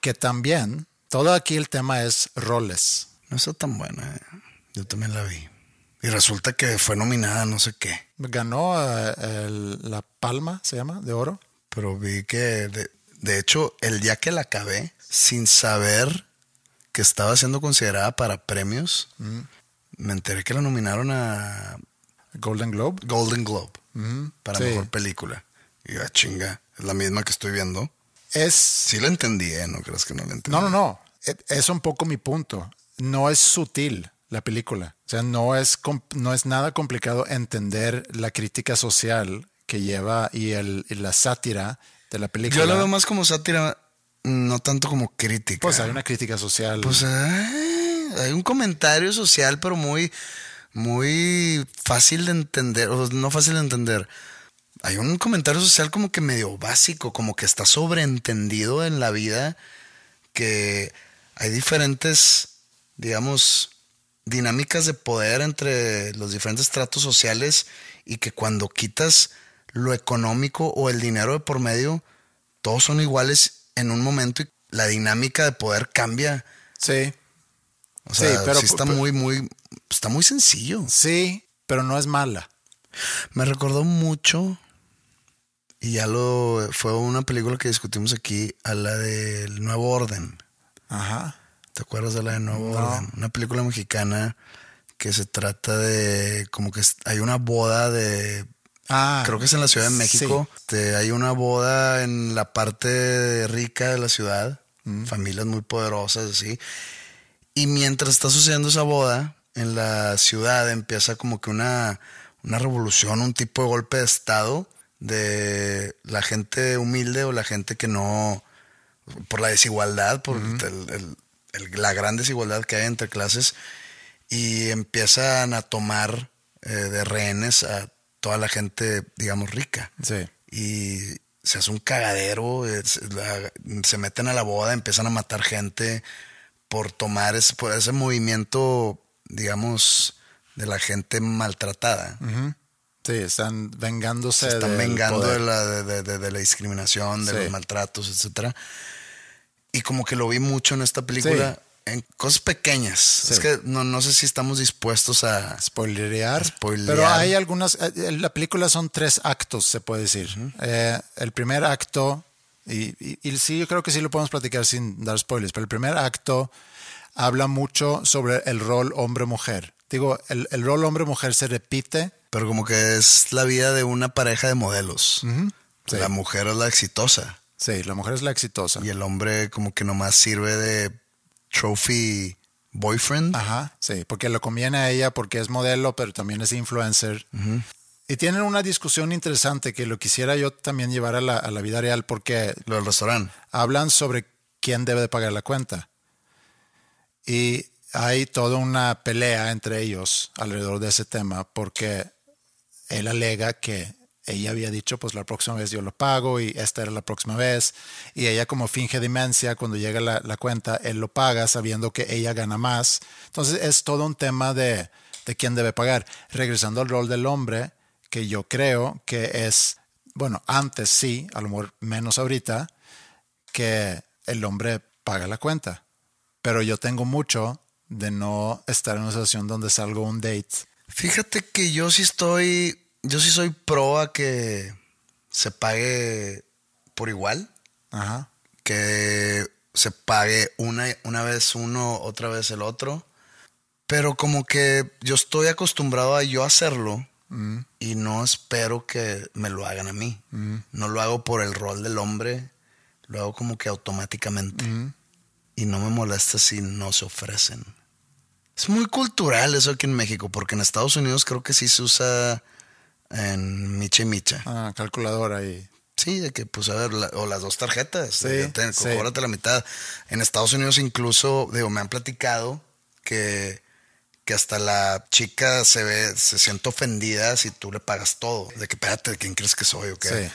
que también, todo aquí el tema es roles. No está tan buena. eh. Yo también la vi. Y resulta que fue nominada no sé qué. Ganó eh, el- la Palma, se llama, de oro. Pero vi que, de, de hecho, el día que la acabé, sin saber que estaba siendo considerada para premios, me enteré que la nominaron a Golden Globe. Golden Globe para sí. mejor película. Y yo, "Ah, chinga, es la misma que estoy viendo. Es Sí la entendí, ¿eh? No creas que no la entendí. No, no, no. E- Es un poco mi punto. No es sutil la película. O sea, no es, no es nada complicado entender la crítica social que lleva y, el, y la sátira de la película. Yo la veo más como sátira, no tanto como crítica. Pues hay una crítica social. Pues hay un comentario social, pero muy, muy fácil de entender, o no fácil de entender. Hay un comentario social como que medio básico, como que está sobreentendido en la vida, que hay diferentes, digamos, dinámicas de poder entre los diferentes tratos sociales y que cuando quitas lo económico o el dinero de por medio, todos son iguales en un momento y la dinámica de poder cambia. sí, O sea, Sí, pero- sí está pero- muy, muy, está muy sencillo. sí, pero no es mala. Me recordó mucho, y ya lo, fue una película que discutimos aquí, a la del Nuevo Orden. Ajá. ¿Te acuerdas de la de Nuevo No. Orden? Una película mexicana que se trata de como que hay una boda de Ah, creo que es en la Ciudad de México. Hay una boda en la parte rica de la ciudad, familias muy poderosas, así. Y mientras está sucediendo esa boda, en la ciudad empieza como que una, una revolución, un tipo de golpe de estado de la gente humilde o la gente que no, por la desigualdad, por el- el- el- la gran desigualdad que hay entre clases, y empiezan a tomar eh, de rehenes a toda la gente, digamos, rica. Sí. Y se hace un cagadero, es- la- se meten a la boda, empiezan a matar gente por tomar ese, por ese movimiento, digamos, de la gente maltratada. Sí, están vengándose. Se están vengando de la, de, de- de- de la discriminación, de Sí. los maltratos, etcétera. Y como que lo vi mucho en esta película, en cosas pequeñas. Es que no, no sé si estamos dispuestos a... spoilerear. Spoilear. Pero hay algunas. eh, La película son tres actos, se puede decir. Eh, el primer acto, y, y- y sí, yo creo que sí lo podemos platicar sin dar spoilers, pero el primer acto habla mucho sobre el rol hombre-mujer. Digo, el, el rol hombre-mujer se repite. Pero como que es la vida de una pareja de modelos. Sí. La mujer es la exitosa Sí, la mujer es la exitosa. y el hombre como que nomás sirve de trophy boyfriend. Ajá, sí, porque le conviene a ella porque es modelo, pero también es influencer. Y tienen una discusión interesante que lo quisiera yo también llevar a la, a la vida real porque Lo del restaurante. hablan sobre quién debe de pagar la cuenta. Y hay toda una pelea entre ellos alrededor de ese tema porque él alega que ella había dicho, pues la próxima vez yo lo pago y esta era la próxima vez. Y ella como finge demencia, cuando llega la, la cuenta, él lo paga sabiendo que ella gana más. Entonces es todo un tema de, de quién debe pagar. Regresando al rol del hombre, que yo creo que es, bueno, antes sí, a lo mejor menos ahorita, que el hombre paga la cuenta. Pero yo tengo mucho de no estar en una situación donde salgo un date. Fíjate que yo sí estoy, yo sí soy pro a que se pague por igual, Ajá. que se pague una, una vez uno, otra vez el otro. Pero como que yo estoy acostumbrado a yo hacerlo y no espero que me lo hagan a mí. No lo hago por el rol del hombre, lo hago como que automáticamente. Y no me molesta si no se ofrecen. Es muy cultural eso aquí en México, porque en Estados Unidos creo que sí se usa en micha y micha. Ah, calculadora y... Sí, de que, pues, a ver, la- o las dos tarjetas. Sí, de sí. la mitad. En Estados Unidos incluso, digo, me han platicado que, que hasta la chica se ve, se siente ofendida si tú le pagas todo. De que, espérate, ¿quién crees que soy o qué? Sí.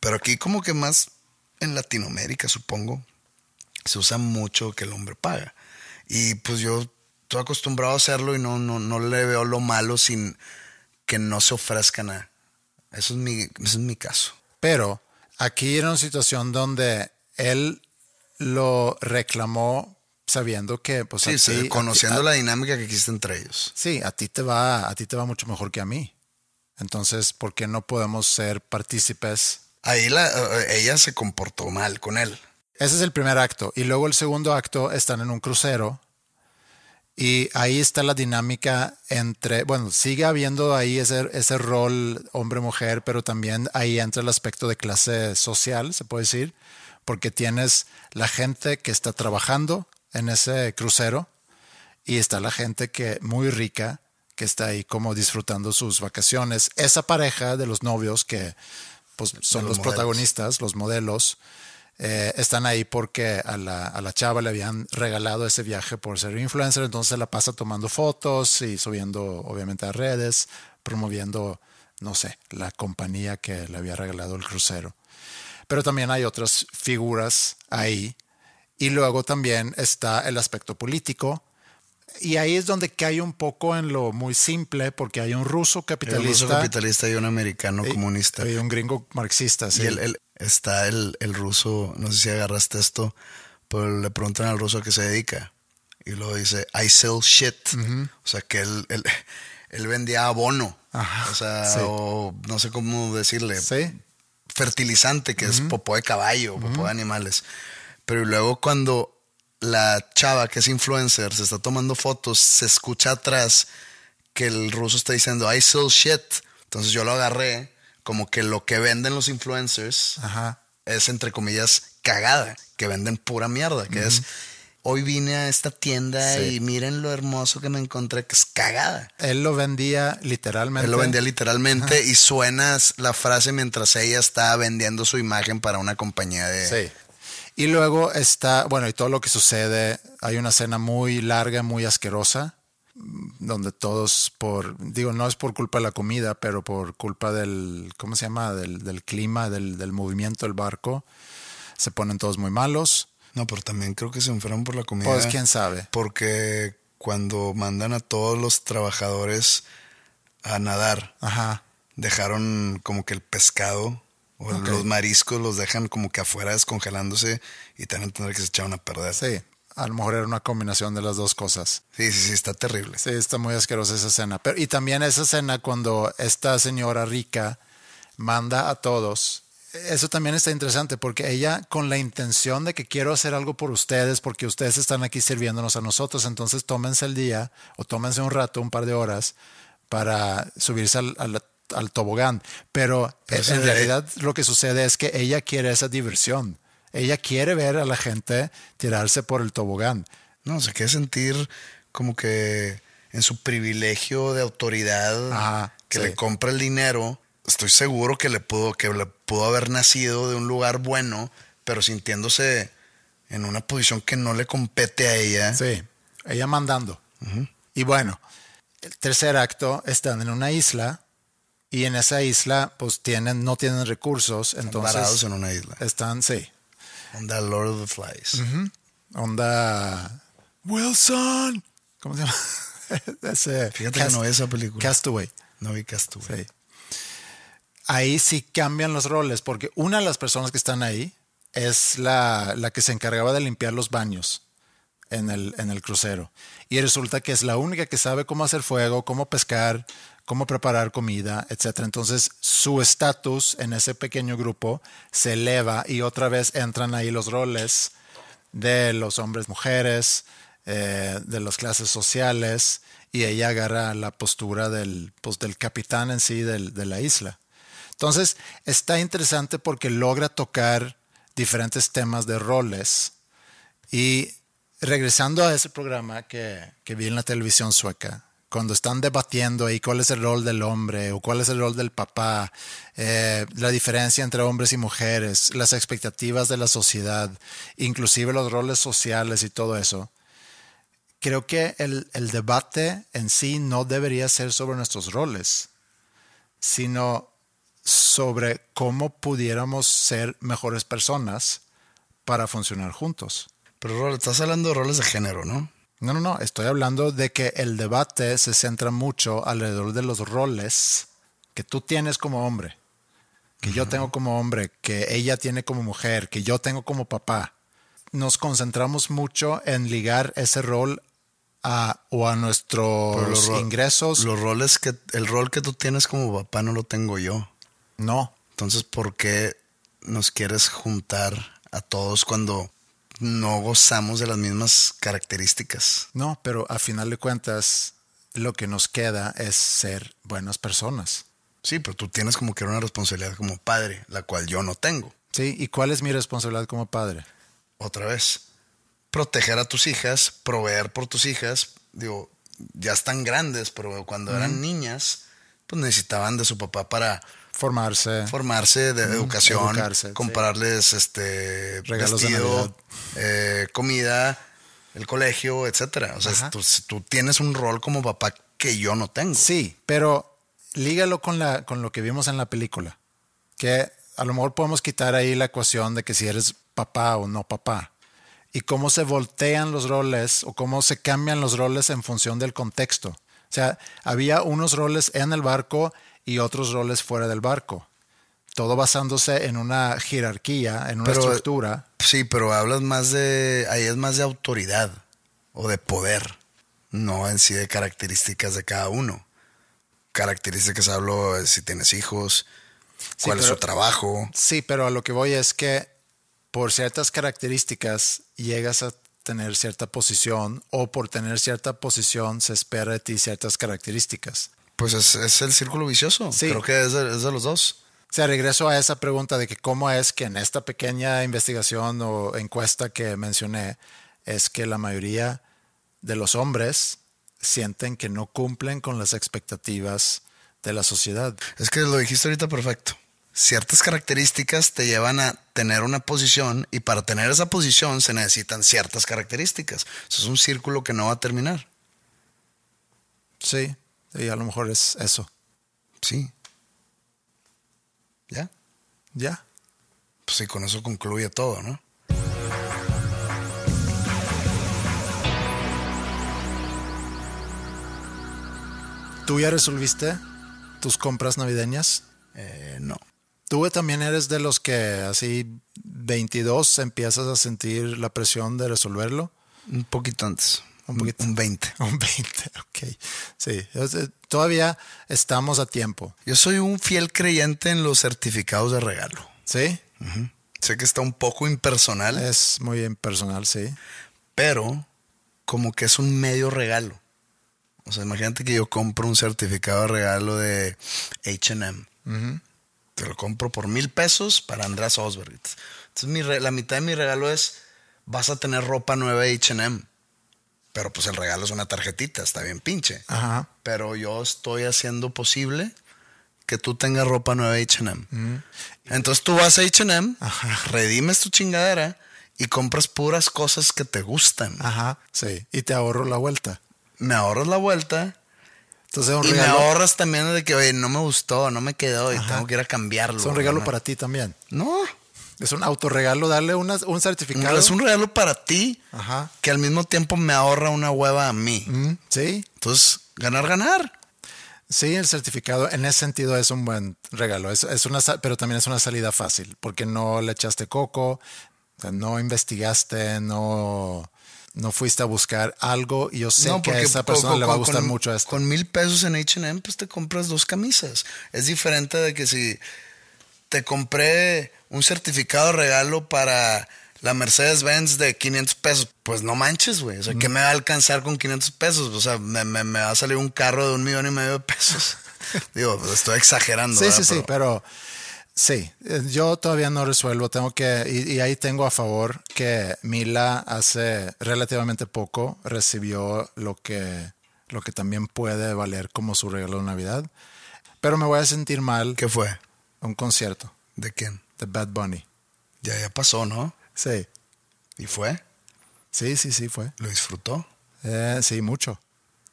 Pero aquí como que más en Latinoamérica, supongo, se usa mucho que el hombre paga. Y pues yo estoy acostumbrado a hacerlo y no, no, no le veo lo malo sin que no se ofrezcan a... Eso es mi, ese es mi caso. Pero aquí era una situación donde él lo reclamó sabiendo que, pues, Sí, a sí, ti- conociendo a- la dinámica que existe entre ellos. Sí, a ti te va, a ti te va mucho mejor que a mí. Entonces, ¿por qué no podemos ser partícipes? Ahí la, eh, ella se comportó mal con él. Ese es el primer acto. Y luego el segundo acto están en un crucero. Y ahí está la dinámica entre, bueno, sigue habiendo ahí ese, ese rol hombre-mujer, pero también ahí entra el aspecto de clase social, se puede decir, porque tienes la gente que está trabajando en ese crucero y está la gente que muy rica que está ahí como disfrutando sus vacaciones. Esa pareja de los novios que pues, son los los, protagonistas, los modelos, eh, están ahí porque a la, a la chava le habían regalado ese viaje por ser influencer, entonces se la pasa tomando fotos y subiendo obviamente a redes, promoviendo, no sé, la compañía que le había regalado el crucero. Pero también hay otras figuras ahí. Y luego también está el aspecto político. Y ahí es donde cae un poco en lo muy simple, porque hay un ruso Hay un capitalista, ruso capitalista y un americano y- comunista. y un gringo marxista. sí. Y el, el- está el, el ruso, no sé si agarraste esto, pero le preguntan al ruso a qué se dedica. Y luego dice, I sell shit. O sea, que él, él, él vendía abono. Ajá, o sea, sí. o no sé cómo decirle. Sí. fertilizante, que es popó de caballo, popó de animales. Pero luego cuando la chava que es influencer se está tomando fotos, se escucha atrás que el ruso está diciendo, I sell shit. Entonces yo lo agarré como que lo que venden los influencers Ajá. es, entre comillas, cagada, que venden pura mierda, que es, hoy vine a esta tienda Sí. y miren lo hermoso que me encontré, que es cagada. Él lo vendía literalmente. Él lo vendía literalmente y suenas la frase mientras ella está vendiendo su imagen para una compañía de... Sí. Y luego está, bueno, y todo lo que sucede, hay una escena muy larga, muy asquerosa, donde todos por, digo, no es por culpa de la comida, pero por culpa del, ¿cómo se llama? Del, del clima, del, del movimiento del barco, se ponen todos muy malos. No, pero también creo que se enferman por la comida. Pues quién sabe. Porque cuando mandan a todos los trabajadores a nadar, Ajá. dejaron como que el pescado o los mariscos los dejan como que afuera descongelándose y te van a entender que se echaron a perder. Sí. A lo mejor era una combinación de las dos cosas. sí, sí, sí, está terrible. Sí, está muy asquerosa esa escena. Pero, y también esa escena cuando esta señora rica manda a todos. Eso también está interesante porque ella con la intención de que quiero hacer algo por ustedes porque ustedes están aquí sirviéndonos a nosotros, entonces tómense el día o tómense un rato, un par de horas para subirse al, al- al tobogán. Pero, Pero en realidad lo que sucede es que ella quiere esa diversión. Ella quiere ver a la gente tirarse por el tobogán. No, se quiere sentir como que en su privilegio de autoridad Ajá, que sí. le compra el dinero. Estoy seguro que le pudo, que le pudo haber nacido de un lugar bueno, pero sintiéndose en una posición que no le compete a ella. Sí, ella mandando. Y bueno, el tercer acto están en una isla y en esa isla pues tienen, no tienen recursos, entonces varados en una isla. están, sí, Onda Lord of the Flies. onda Wilson, ¿cómo se llama? Ese Fíjate que no vi esa película. Castaway. No vi Castaway. Sí. Ahí sí cambian los roles, porque una de las personas que están ahí es la, la que se encargaba de limpiar los baños en el, en el crucero. Y resulta que es la única que sabe cómo hacer fuego, cómo pescar, cómo preparar comida, etc. Entonces su estatus en ese pequeño grupo se eleva y otra vez entran ahí los roles de los hombres, mujeres, eh, de las clases sociales, y ella agarra la postura del, pues, del capitán en sí de la isla. Entonces, está interesante porque logra tocar diferentes temas de roles. Y regresando a ese programa que, que vi en la televisión sueca, cuando están debatiendo ahí cuál es el rol del hombre o cuál es el rol del papá, eh, la diferencia entre hombres y mujeres, las expectativas de la sociedad, inclusive los roles sociales y todo eso, creo que el, el debate en sí no debería ser sobre nuestros roles, sino sobre cómo pudiéramos ser mejores personas para funcionar juntos. Pero estás hablando de roles de género, ¿no? No, no, no, estoy hablando de que el debate se centra mucho alrededor de los roles que tú tienes como hombre, que yo tengo como hombre, que ella tiene como mujer, que yo tengo como papá. Nos concentramos mucho en ligar ese rol a, o a nuestros los ingresos. Los roles que, el rol que tú tienes como papá no lo tengo yo. no, Entonces, ¿por qué nos quieres juntar a todos cuando no gozamos de las mismas características? no, pero a final de cuentas lo que nos queda es ser buenas personas. Sí, pero tú tienes como que una responsabilidad como padre, la cual yo no tengo. ¿Sí? ¿Y cuál es mi responsabilidad como padre? Otra vez, proteger a tus hijas, proveer por tus hijas. Digo, ya están grandes, pero cuando eran niñas, pues necesitaban de su papá para Formarse. formarse de educación, educarse, sí. comprarles este Regalos de vestido, eh, comida, el colegio, etcétera. O sea, tú, tú tienes un rol como papá que yo no tengo. Sí, pero lígalo con, la, con lo que vimos en la película. Que a lo mejor podemos quitar ahí la ecuación de que si eres papá o no papá. Y cómo se voltean los roles o cómo se cambian los roles en función del contexto. O sea, había unos roles en el barco y otros roles fuera del barco. Todo basándose en una jerarquía, en una Pero- estructura. Sí, pero hablas más de. Ahí es más de autoridad o de poder, no en sí de características de cada uno. Características hablo de si tienes hijos, Sí, cuál es pero- su trabajo. Sí, pero a lo que voy es que por ciertas características llegas a tener cierta posición o por tener cierta posición se espera de ti ciertas características. Pues es, es el círculo vicioso. Sí. Creo que es de, es de los dos. O sea, regreso a esa pregunta de que cómo es que en esta pequeña investigación o encuesta que mencioné es que la mayoría de los hombres sienten que no cumplen con las expectativas de la sociedad. Es que lo dijiste ahorita perfecto. Ciertas características te llevan a tener una posición y para tener esa posición se necesitan ciertas características. Eso es un círculo que no va a terminar. Sí, y a lo mejor es eso. Sí. ¿Ya? Ya. Pues sí, con eso concluye todo, ¿no? ¿Tú ya resolviste tus compras navideñas? Eh, no. ¿Tú también eres de los que así 22 empiezas a sentir la presión de resolverlo? Un poquito antes. Un poquito. Un 20. Un 20, ok. Sí, eh, todavía estamos a tiempo. Yo soy un fiel creyente en los certificados de regalo. ¿Sí? Sé que está un poco impersonal, Es muy impersonal, sí. pero como que es un medio regalo. O sea, imagínate que yo compro un certificado de regalo de HM. Te lo compro por mil pesos para András Osberg. Entonces, mi la mitad de mi regalo es: vas a tener ropa nueva de HM. Pero pues el regalo es una tarjetita, está bien pinche. Ajá. Pero yo estoy haciendo posible que tú tengas ropa nueva HM. Entonces tú vas a HM, redimes tu chingadera y compras puras cosas que te gustan. Ajá. Sí. Y te ahorro la vuelta. Me ahorras la vuelta Entonces es un y me ahorras también de que, oye, no me gustó, no me quedó y tengo que ir a cambiarlo. Es un regalo ¿no? para ti también. No, Es un autorregalo darle una- un certificado. es un regalo para ti Ajá. que al mismo tiempo me ahorra una hueva a mí. Mm, Sí. Entonces, ganar, ganar. Sí, el certificado en ese sentido es un buen regalo. Es, es una, pero también es una salida fácil porque no le echaste coco, no investigaste, no, no fuiste a buscar algo. Y yo sé No, que a esa persona con- le va a gustar con- mucho esto. Con mil pesos en HM, pues te compras dos camisas. Es diferente de que si te compré un certificado de regalo para la Mercedes-Benz de 500 pesos, pues no manches, güey. O sea, ¿qué me va a alcanzar con 500 pesos? O sea, me, me- me va a salir un carro de un millón y medio de pesos. Digo, pues estoy exagerando. Sí, ¿verdad? sí, sí, pero sí, eh, yo todavía no resuelvo, tengo que, y, y ahí tengo a favor que Mila hace relativamente poco recibió lo que, lo que también puede valer como su regalo de Navidad, pero me voy a sentir mal ¿Qué fue? un concierto ¿De quién? De Bad Bunny. Ya, ya pasó, ¿no? Sí, ¿Y fue? sí, sí, sí fue. ¿Lo disfrutó? Eh, sí, mucho.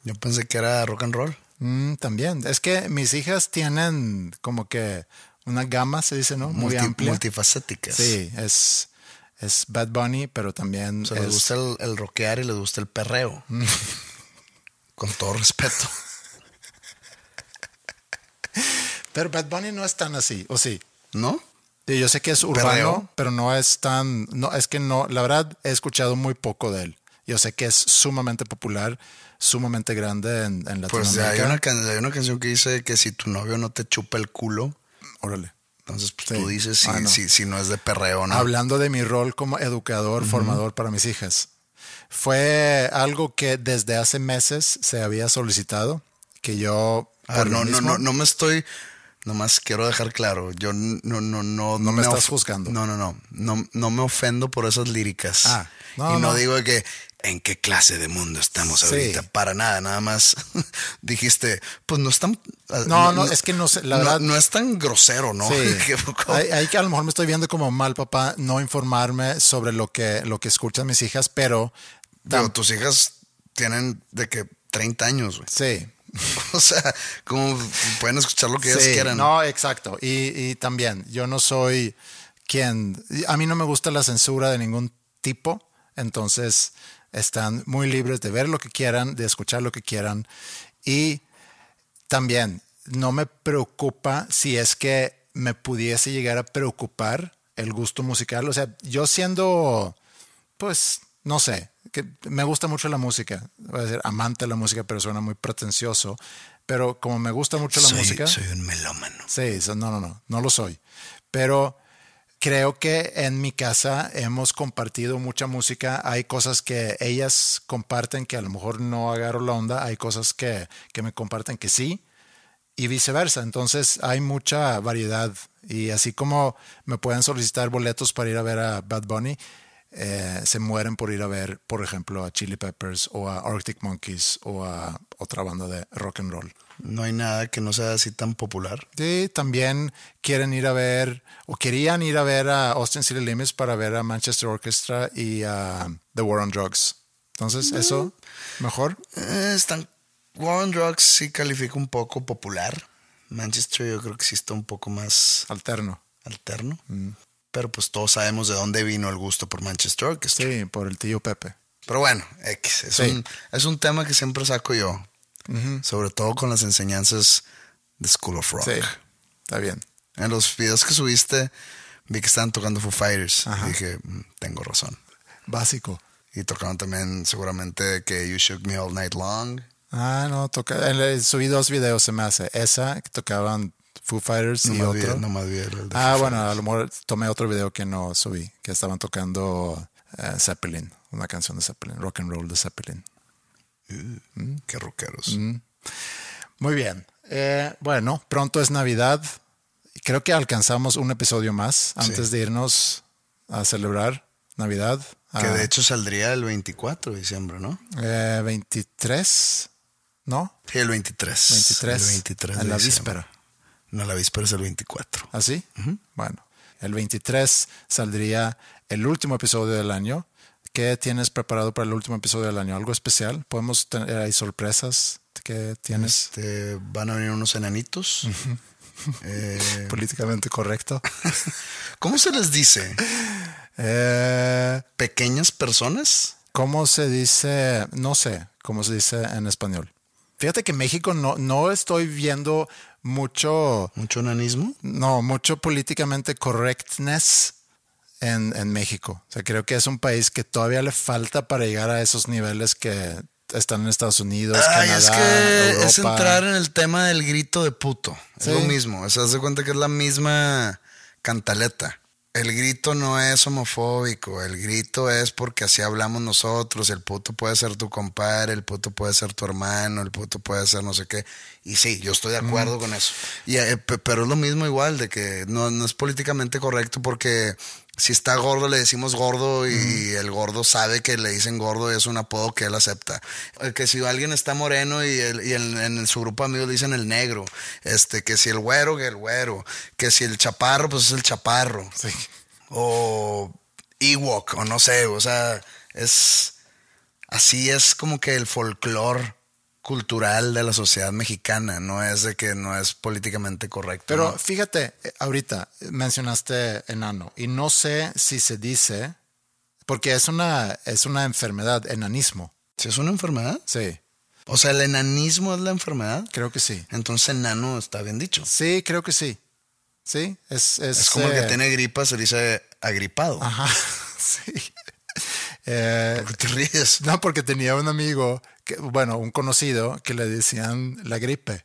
Yo pensé que era rock and roll. Mm, también, es que mis hijas tienen como que una gama, se dice, ¿no? Muy Multi- amplia. Multifacéticas. Sí, es, es Bad Bunny, pero también O sea, es... les gusta el, el rockear y les gusta el perreo. Con todo respeto. Pero Bad Bunny no es tan así, ¿o sí? ¿No? Yo sé que es urbano, Perreo. pero no es tan... No, es que no, la verdad he escuchado muy poco de él. Yo sé que es sumamente popular, sumamente grande en, en Pues Latinoamérica. hay una, hay una canción que dice que si tu novio no te chupa el culo, Órale. entonces pues, Sí. tú dices si, Ah, no. si, si no es de perreo no. Hablando de mi rol como educador, formador para mis hijas. Fue algo que desde hace meses se había solicitado, que yo... A ver, por lo no, no, no, no me estoy. Nomás quiero dejar claro. Yo no, no, no. No me estás juzgando. No, no, no. No, no me ofendo por esas líricas. Ah, no, y no, no. digo que. ¿En qué clase de mundo estamos Sí. ahorita? Para nada, nada más dijiste, pues no es tan. No, no, es que no sé, la no- verdad- No es tan grosero, ¿no? Sí. Hay que a lo mejor me estoy viendo como mal papá no informarme sobre lo que, lo que escuchan mis hijas, pero Digo, tus hijas tienen de que 30 años, güey. sí. O sea, como pueden escuchar lo que ellas Sí, quieran. No, exacto. Y, y también, yo no soy quien. A mí no me gusta la censura de ningún tipo. Entonces, están muy libres de ver lo que quieran, de escuchar lo que quieran. Y también, no me preocupa si es que me pudiese llegar a preocupar el gusto musical. O sea, yo siendo, pues, no sé, que me gusta mucho la música. Voy a decir amante de la música, pero suena muy pretencioso. Pero como me gusta mucho la soy, música. soy un melómano. Sí, no, no, no, no lo soy. Pero creo que en mi casa hemos compartido mucha música. Hay cosas que ellas comparten que a lo mejor no agarro la onda. Hay cosas que, que me comparten que sí. Y viceversa. Entonces hay mucha variedad. Y así como me pueden solicitar boletos para ir a ver a Bad Bunny, eh, se mueren por ir a ver, por ejemplo, a Chili Peppers o a Arctic Monkeys o a otra banda de rock and roll. No hay nada que no sea así tan popular. Sí, también quieren ir a ver, o querían ir a ver a Austin City Limits para ver a Manchester Orchestra y a The War on Drugs. Entonces, eso, mejor. Eh, están. War on Drugs sí califica un poco popular. Manchester yo creo que sí está un poco más Alterno. alterno. Pero pues todos sabemos de dónde vino el gusto por Manchester Orchestra. Sí, por el tío Pepe. Pero bueno, X, es, Sí. un, es un tema que siempre saco yo. Sobre todo con las enseñanzas de School of Rock. Sí, está bien. En los videos que subiste vi que estaban tocando Foo Fighters. Ajá. Y dije, "Mm, tengo razón. Básico. Y tocaron también seguramente que You Shook Me All Night Long. Ah, no, toca. Subí dos videos, se me hace. Esa, que tocaban Foo Fighters y otro. el de Ah, Foo bueno, a lo mejor tomé otro video que no subí, que estaban tocando eh, Zeppelin, una canción de Zeppelin, rock and roll de Zeppelin. Fighters. Qué rockeros. Muy bien. Eh, bueno, pronto es Navidad. Creo que alcanzamos un episodio más antes Sí. de irnos a celebrar Navidad. Que Ah. de hecho saldría el 24 de diciembre, ¿no? Eh, 23, ¿no? Sí, el 23. 23. El 23 de En la diciembre. víspera. No, la víspera es el 24. ¿Así? Bueno, el 23 saldría el último episodio del año. ¿Qué tienes preparado para el último episodio del año? ¿Algo especial? ¿Podemos tener hay sorpresas que tienes? Este, van a venir unos enanitos. Eh, Políticamente correcto. ¿Cómo se les dice? Eh, ¿Pequeñas personas? ¿Cómo se dice? No sé cómo se dice en español. Fíjate que México no, no estoy viendo mucho, ¿Mucho enanismo? no, mucho políticamente correctness en, en México. O sea, creo que es un país que todavía le falta para llegar a esos niveles que están en Estados Unidos, Ay, Canadá, es que es Europa. entrar en el tema del grito de puto. Sí. Es lo mismo. O sea, se cuenta que es la misma cantaleta. El grito no es homofóbico, el grito es porque así hablamos nosotros, el puto puede ser tu compadre, el puto puede ser tu hermano, el puto puede ser no sé qué. Y sí, yo estoy de acuerdo con eso. Y, eh, pe- pero es lo mismo igual, de que no, no es políticamente correcto porque si está gordo le decimos gordo y el gordo sabe que le dicen gordo y es un apodo que él acepta. Eh, Que si alguien está moreno y, el- y el- en su grupo de amigos le dicen el negro, este, que si el güero, que el güero, que si el chaparro, pues es el chaparro. Sí. O Ewok, o no sé, o sea, es así es como que el folclore cultural de la sociedad mexicana, no es de que no es políticamente correcto. Pero ¿no? fíjate, eh, ahorita mencionaste enano y no sé si se dice, porque es una, es una enfermedad, enanismo. ¿Si es una enfermedad? Sí, O sea, el enanismo es la enfermedad. creo que sí. Entonces enano está bien dicho. Sí, creo que sí. Sí, es... Es, Es como el eh, que tiene gripa, se dice agripado. Ajá, sí. Eh, ¿Por qué te ríes? no, porque tenía un amigo, que, bueno, un conocido, que le decían la gripe.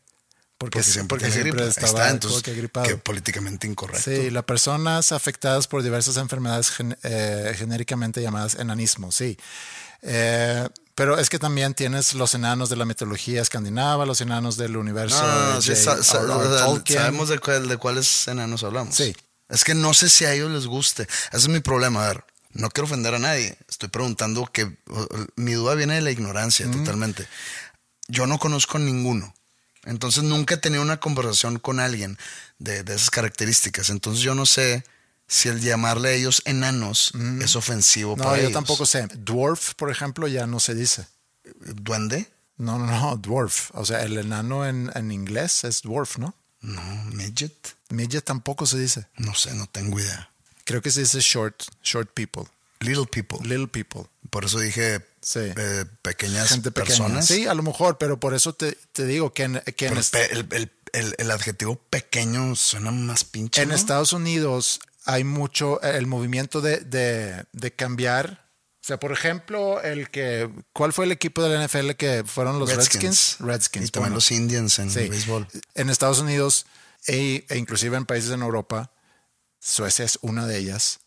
Porque, Porque siempre, porque siempre gripa. Ahí estaba está, entonces, que gripado. que políticamente incorrecto. Sí, las personas afectadas por diversas enfermedades gen- eh, genéricamente llamadas enanismo, sí. Eh, pero es que también tienes los enanos de la mitología escandinava, los enanos del universo. No, no, no, sí, sa- sa- sabemos de, cuál- de cuáles enanos hablamos. Sí. Es que no sé si a ellos les guste. Ese es mi problema. A ver, no quiero ofender a nadie. Estoy preguntando que mi duda viene de la ignorancia totalmente. Yo no conozco ninguno. Entonces nunca he tenido una conversación con alguien de, de esas características. Entonces yo no sé si el llamarle a ellos enanos es ofensivo No, para yo ellos. tampoco sé. Dwarf, por ejemplo, ya no se dice. ¿Duende? No, no, no, dwarf. O sea, el enano en, en inglés es dwarf, ¿no? No, midget. Midget tampoco se dice. No sé, no tengo idea. Creo que se dice short, short people, Little people. little people. Por eso dije Sí. eh, pequeñas Gente pequeña. personas. Sí, a lo mejor, pero por eso te, te digo que en, que en el, el- el- el adjetivo pequeño suena más pinche. en ¿no? Estados Unidos hay mucho eh, el movimiento de, de, de cambiar. O sea, por ejemplo, el que. ¿Cuál fue el equipo de la NFL que fueron los Redskins? Redskins. Y también bueno. los Indians en Sí. béisbol. En Estados Unidos e, e inclusive en países en Europa, Suecia es una de ellas,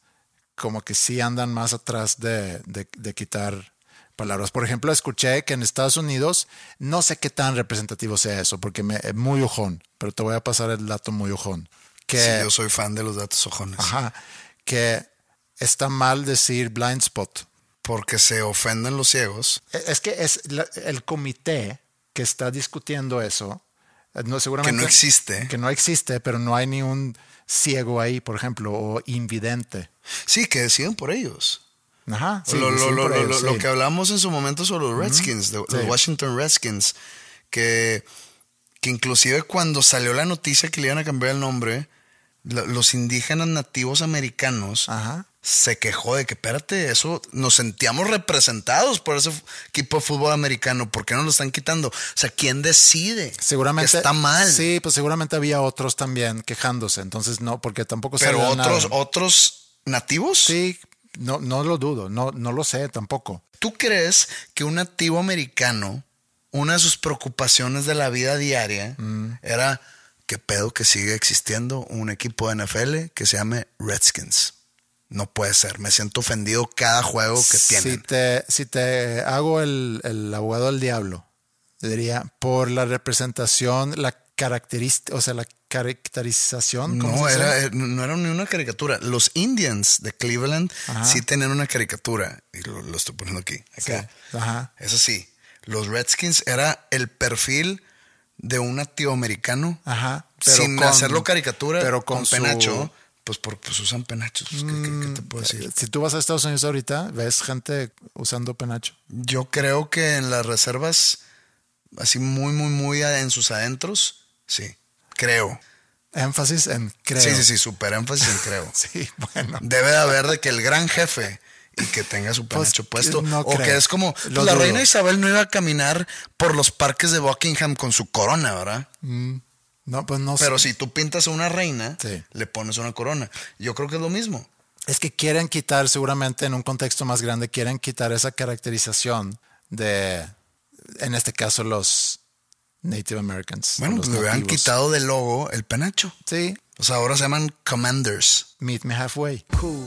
como que sí andan más atrás de, de- de quitar palabras. Por ejemplo, escuché que en Estados Unidos, no sé qué tan representativo sea eso, porque me, es muy ojón, pero te voy a pasar el dato muy ojón. Que, Sí, yo soy fan de los datos ojones. ajá, que está mal decir blind spot. Porque se ofenden los ciegos. E- Es que es la- el comité que está discutiendo eso. Eh, No, seguramente, Que no existe. Que no existe, pero no hay ni un ciego ahí, por ejemplo, o invidente. Sí, que deciden por ellos. Ajá. sí, lo, lo- lo- lo- que hablamos en su momento sobre los Redskins, de- los Sí. Washington Redskins, que, que inclusive cuando salió la noticia que le iban a cambiar el nombre, los indígenas nativos americanos Ajá. se quejó de que, espérate, eso nos sentíamos representados por ese equipo de fútbol americano, ¿por qué no lo están quitando? O sea, ¿quién decide? Seguramente. Que está mal. Sí, pues seguramente había otros también quejándose. Entonces, no, porque tampoco Pero salió otros, nada. otros nativos. Sí, no, no lo dudo, no, no lo sé tampoco. ¿Tú crees que un nativo americano, una de sus preocupaciones de la vida diaria Mm. era qué pedo que sigue existiendo un equipo de NFL que se llame Redskins? No puede ser, me siento ofendido cada juego que Si tienen. te, si te hago el, el abogado del diablo, te diría, por la representación, la característica, o sea, la caracterización. ¿cómo No era, eh, no era ni una caricatura. Los Indians de Cleveland sí tenían una caricatura. Y lo, lo estoy poniendo aquí. Acá. Sí, ajá. Eso sí. Los Redskins era el perfil de un nativo americano. Ajá, pero sin con- hacerlo caricatura. pero con con, su- penacho. Pues, por, pues usan penachos. pues, ¿qué, qué- qué te puedo decir? Si tú vas a Estados Unidos ahorita, ves gente usando penacho. Yo creo que en las reservas, así muy, muy, muy en sus adentros, sí. Creo. Énfasis en creo. Sí, sí, sí, super énfasis en creo. Sí, bueno. Debe de haber de que el gran jefe y que tenga su Pues, penacho puesto. no o creo. que es como Lo la dudo. reina Isabel no iba a caminar por los parques de Buckingham con su corona, ¿verdad? No, pues no sé. Pero si tú pintas a una reina, Sí. le pones una corona. Yo creo que es lo mismo. Es que quieren quitar, seguramente en un contexto más grande, quieren quitar esa caracterización de, en este caso, los Native Americans. Bueno, los pues le hubieran nativos. quitado del logo el penacho. Sí, O sea, ahora se llaman Commanders. meet me halfway. cool.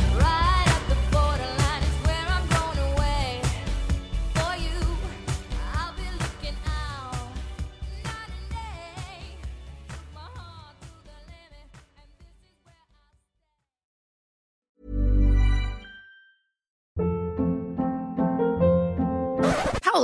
Right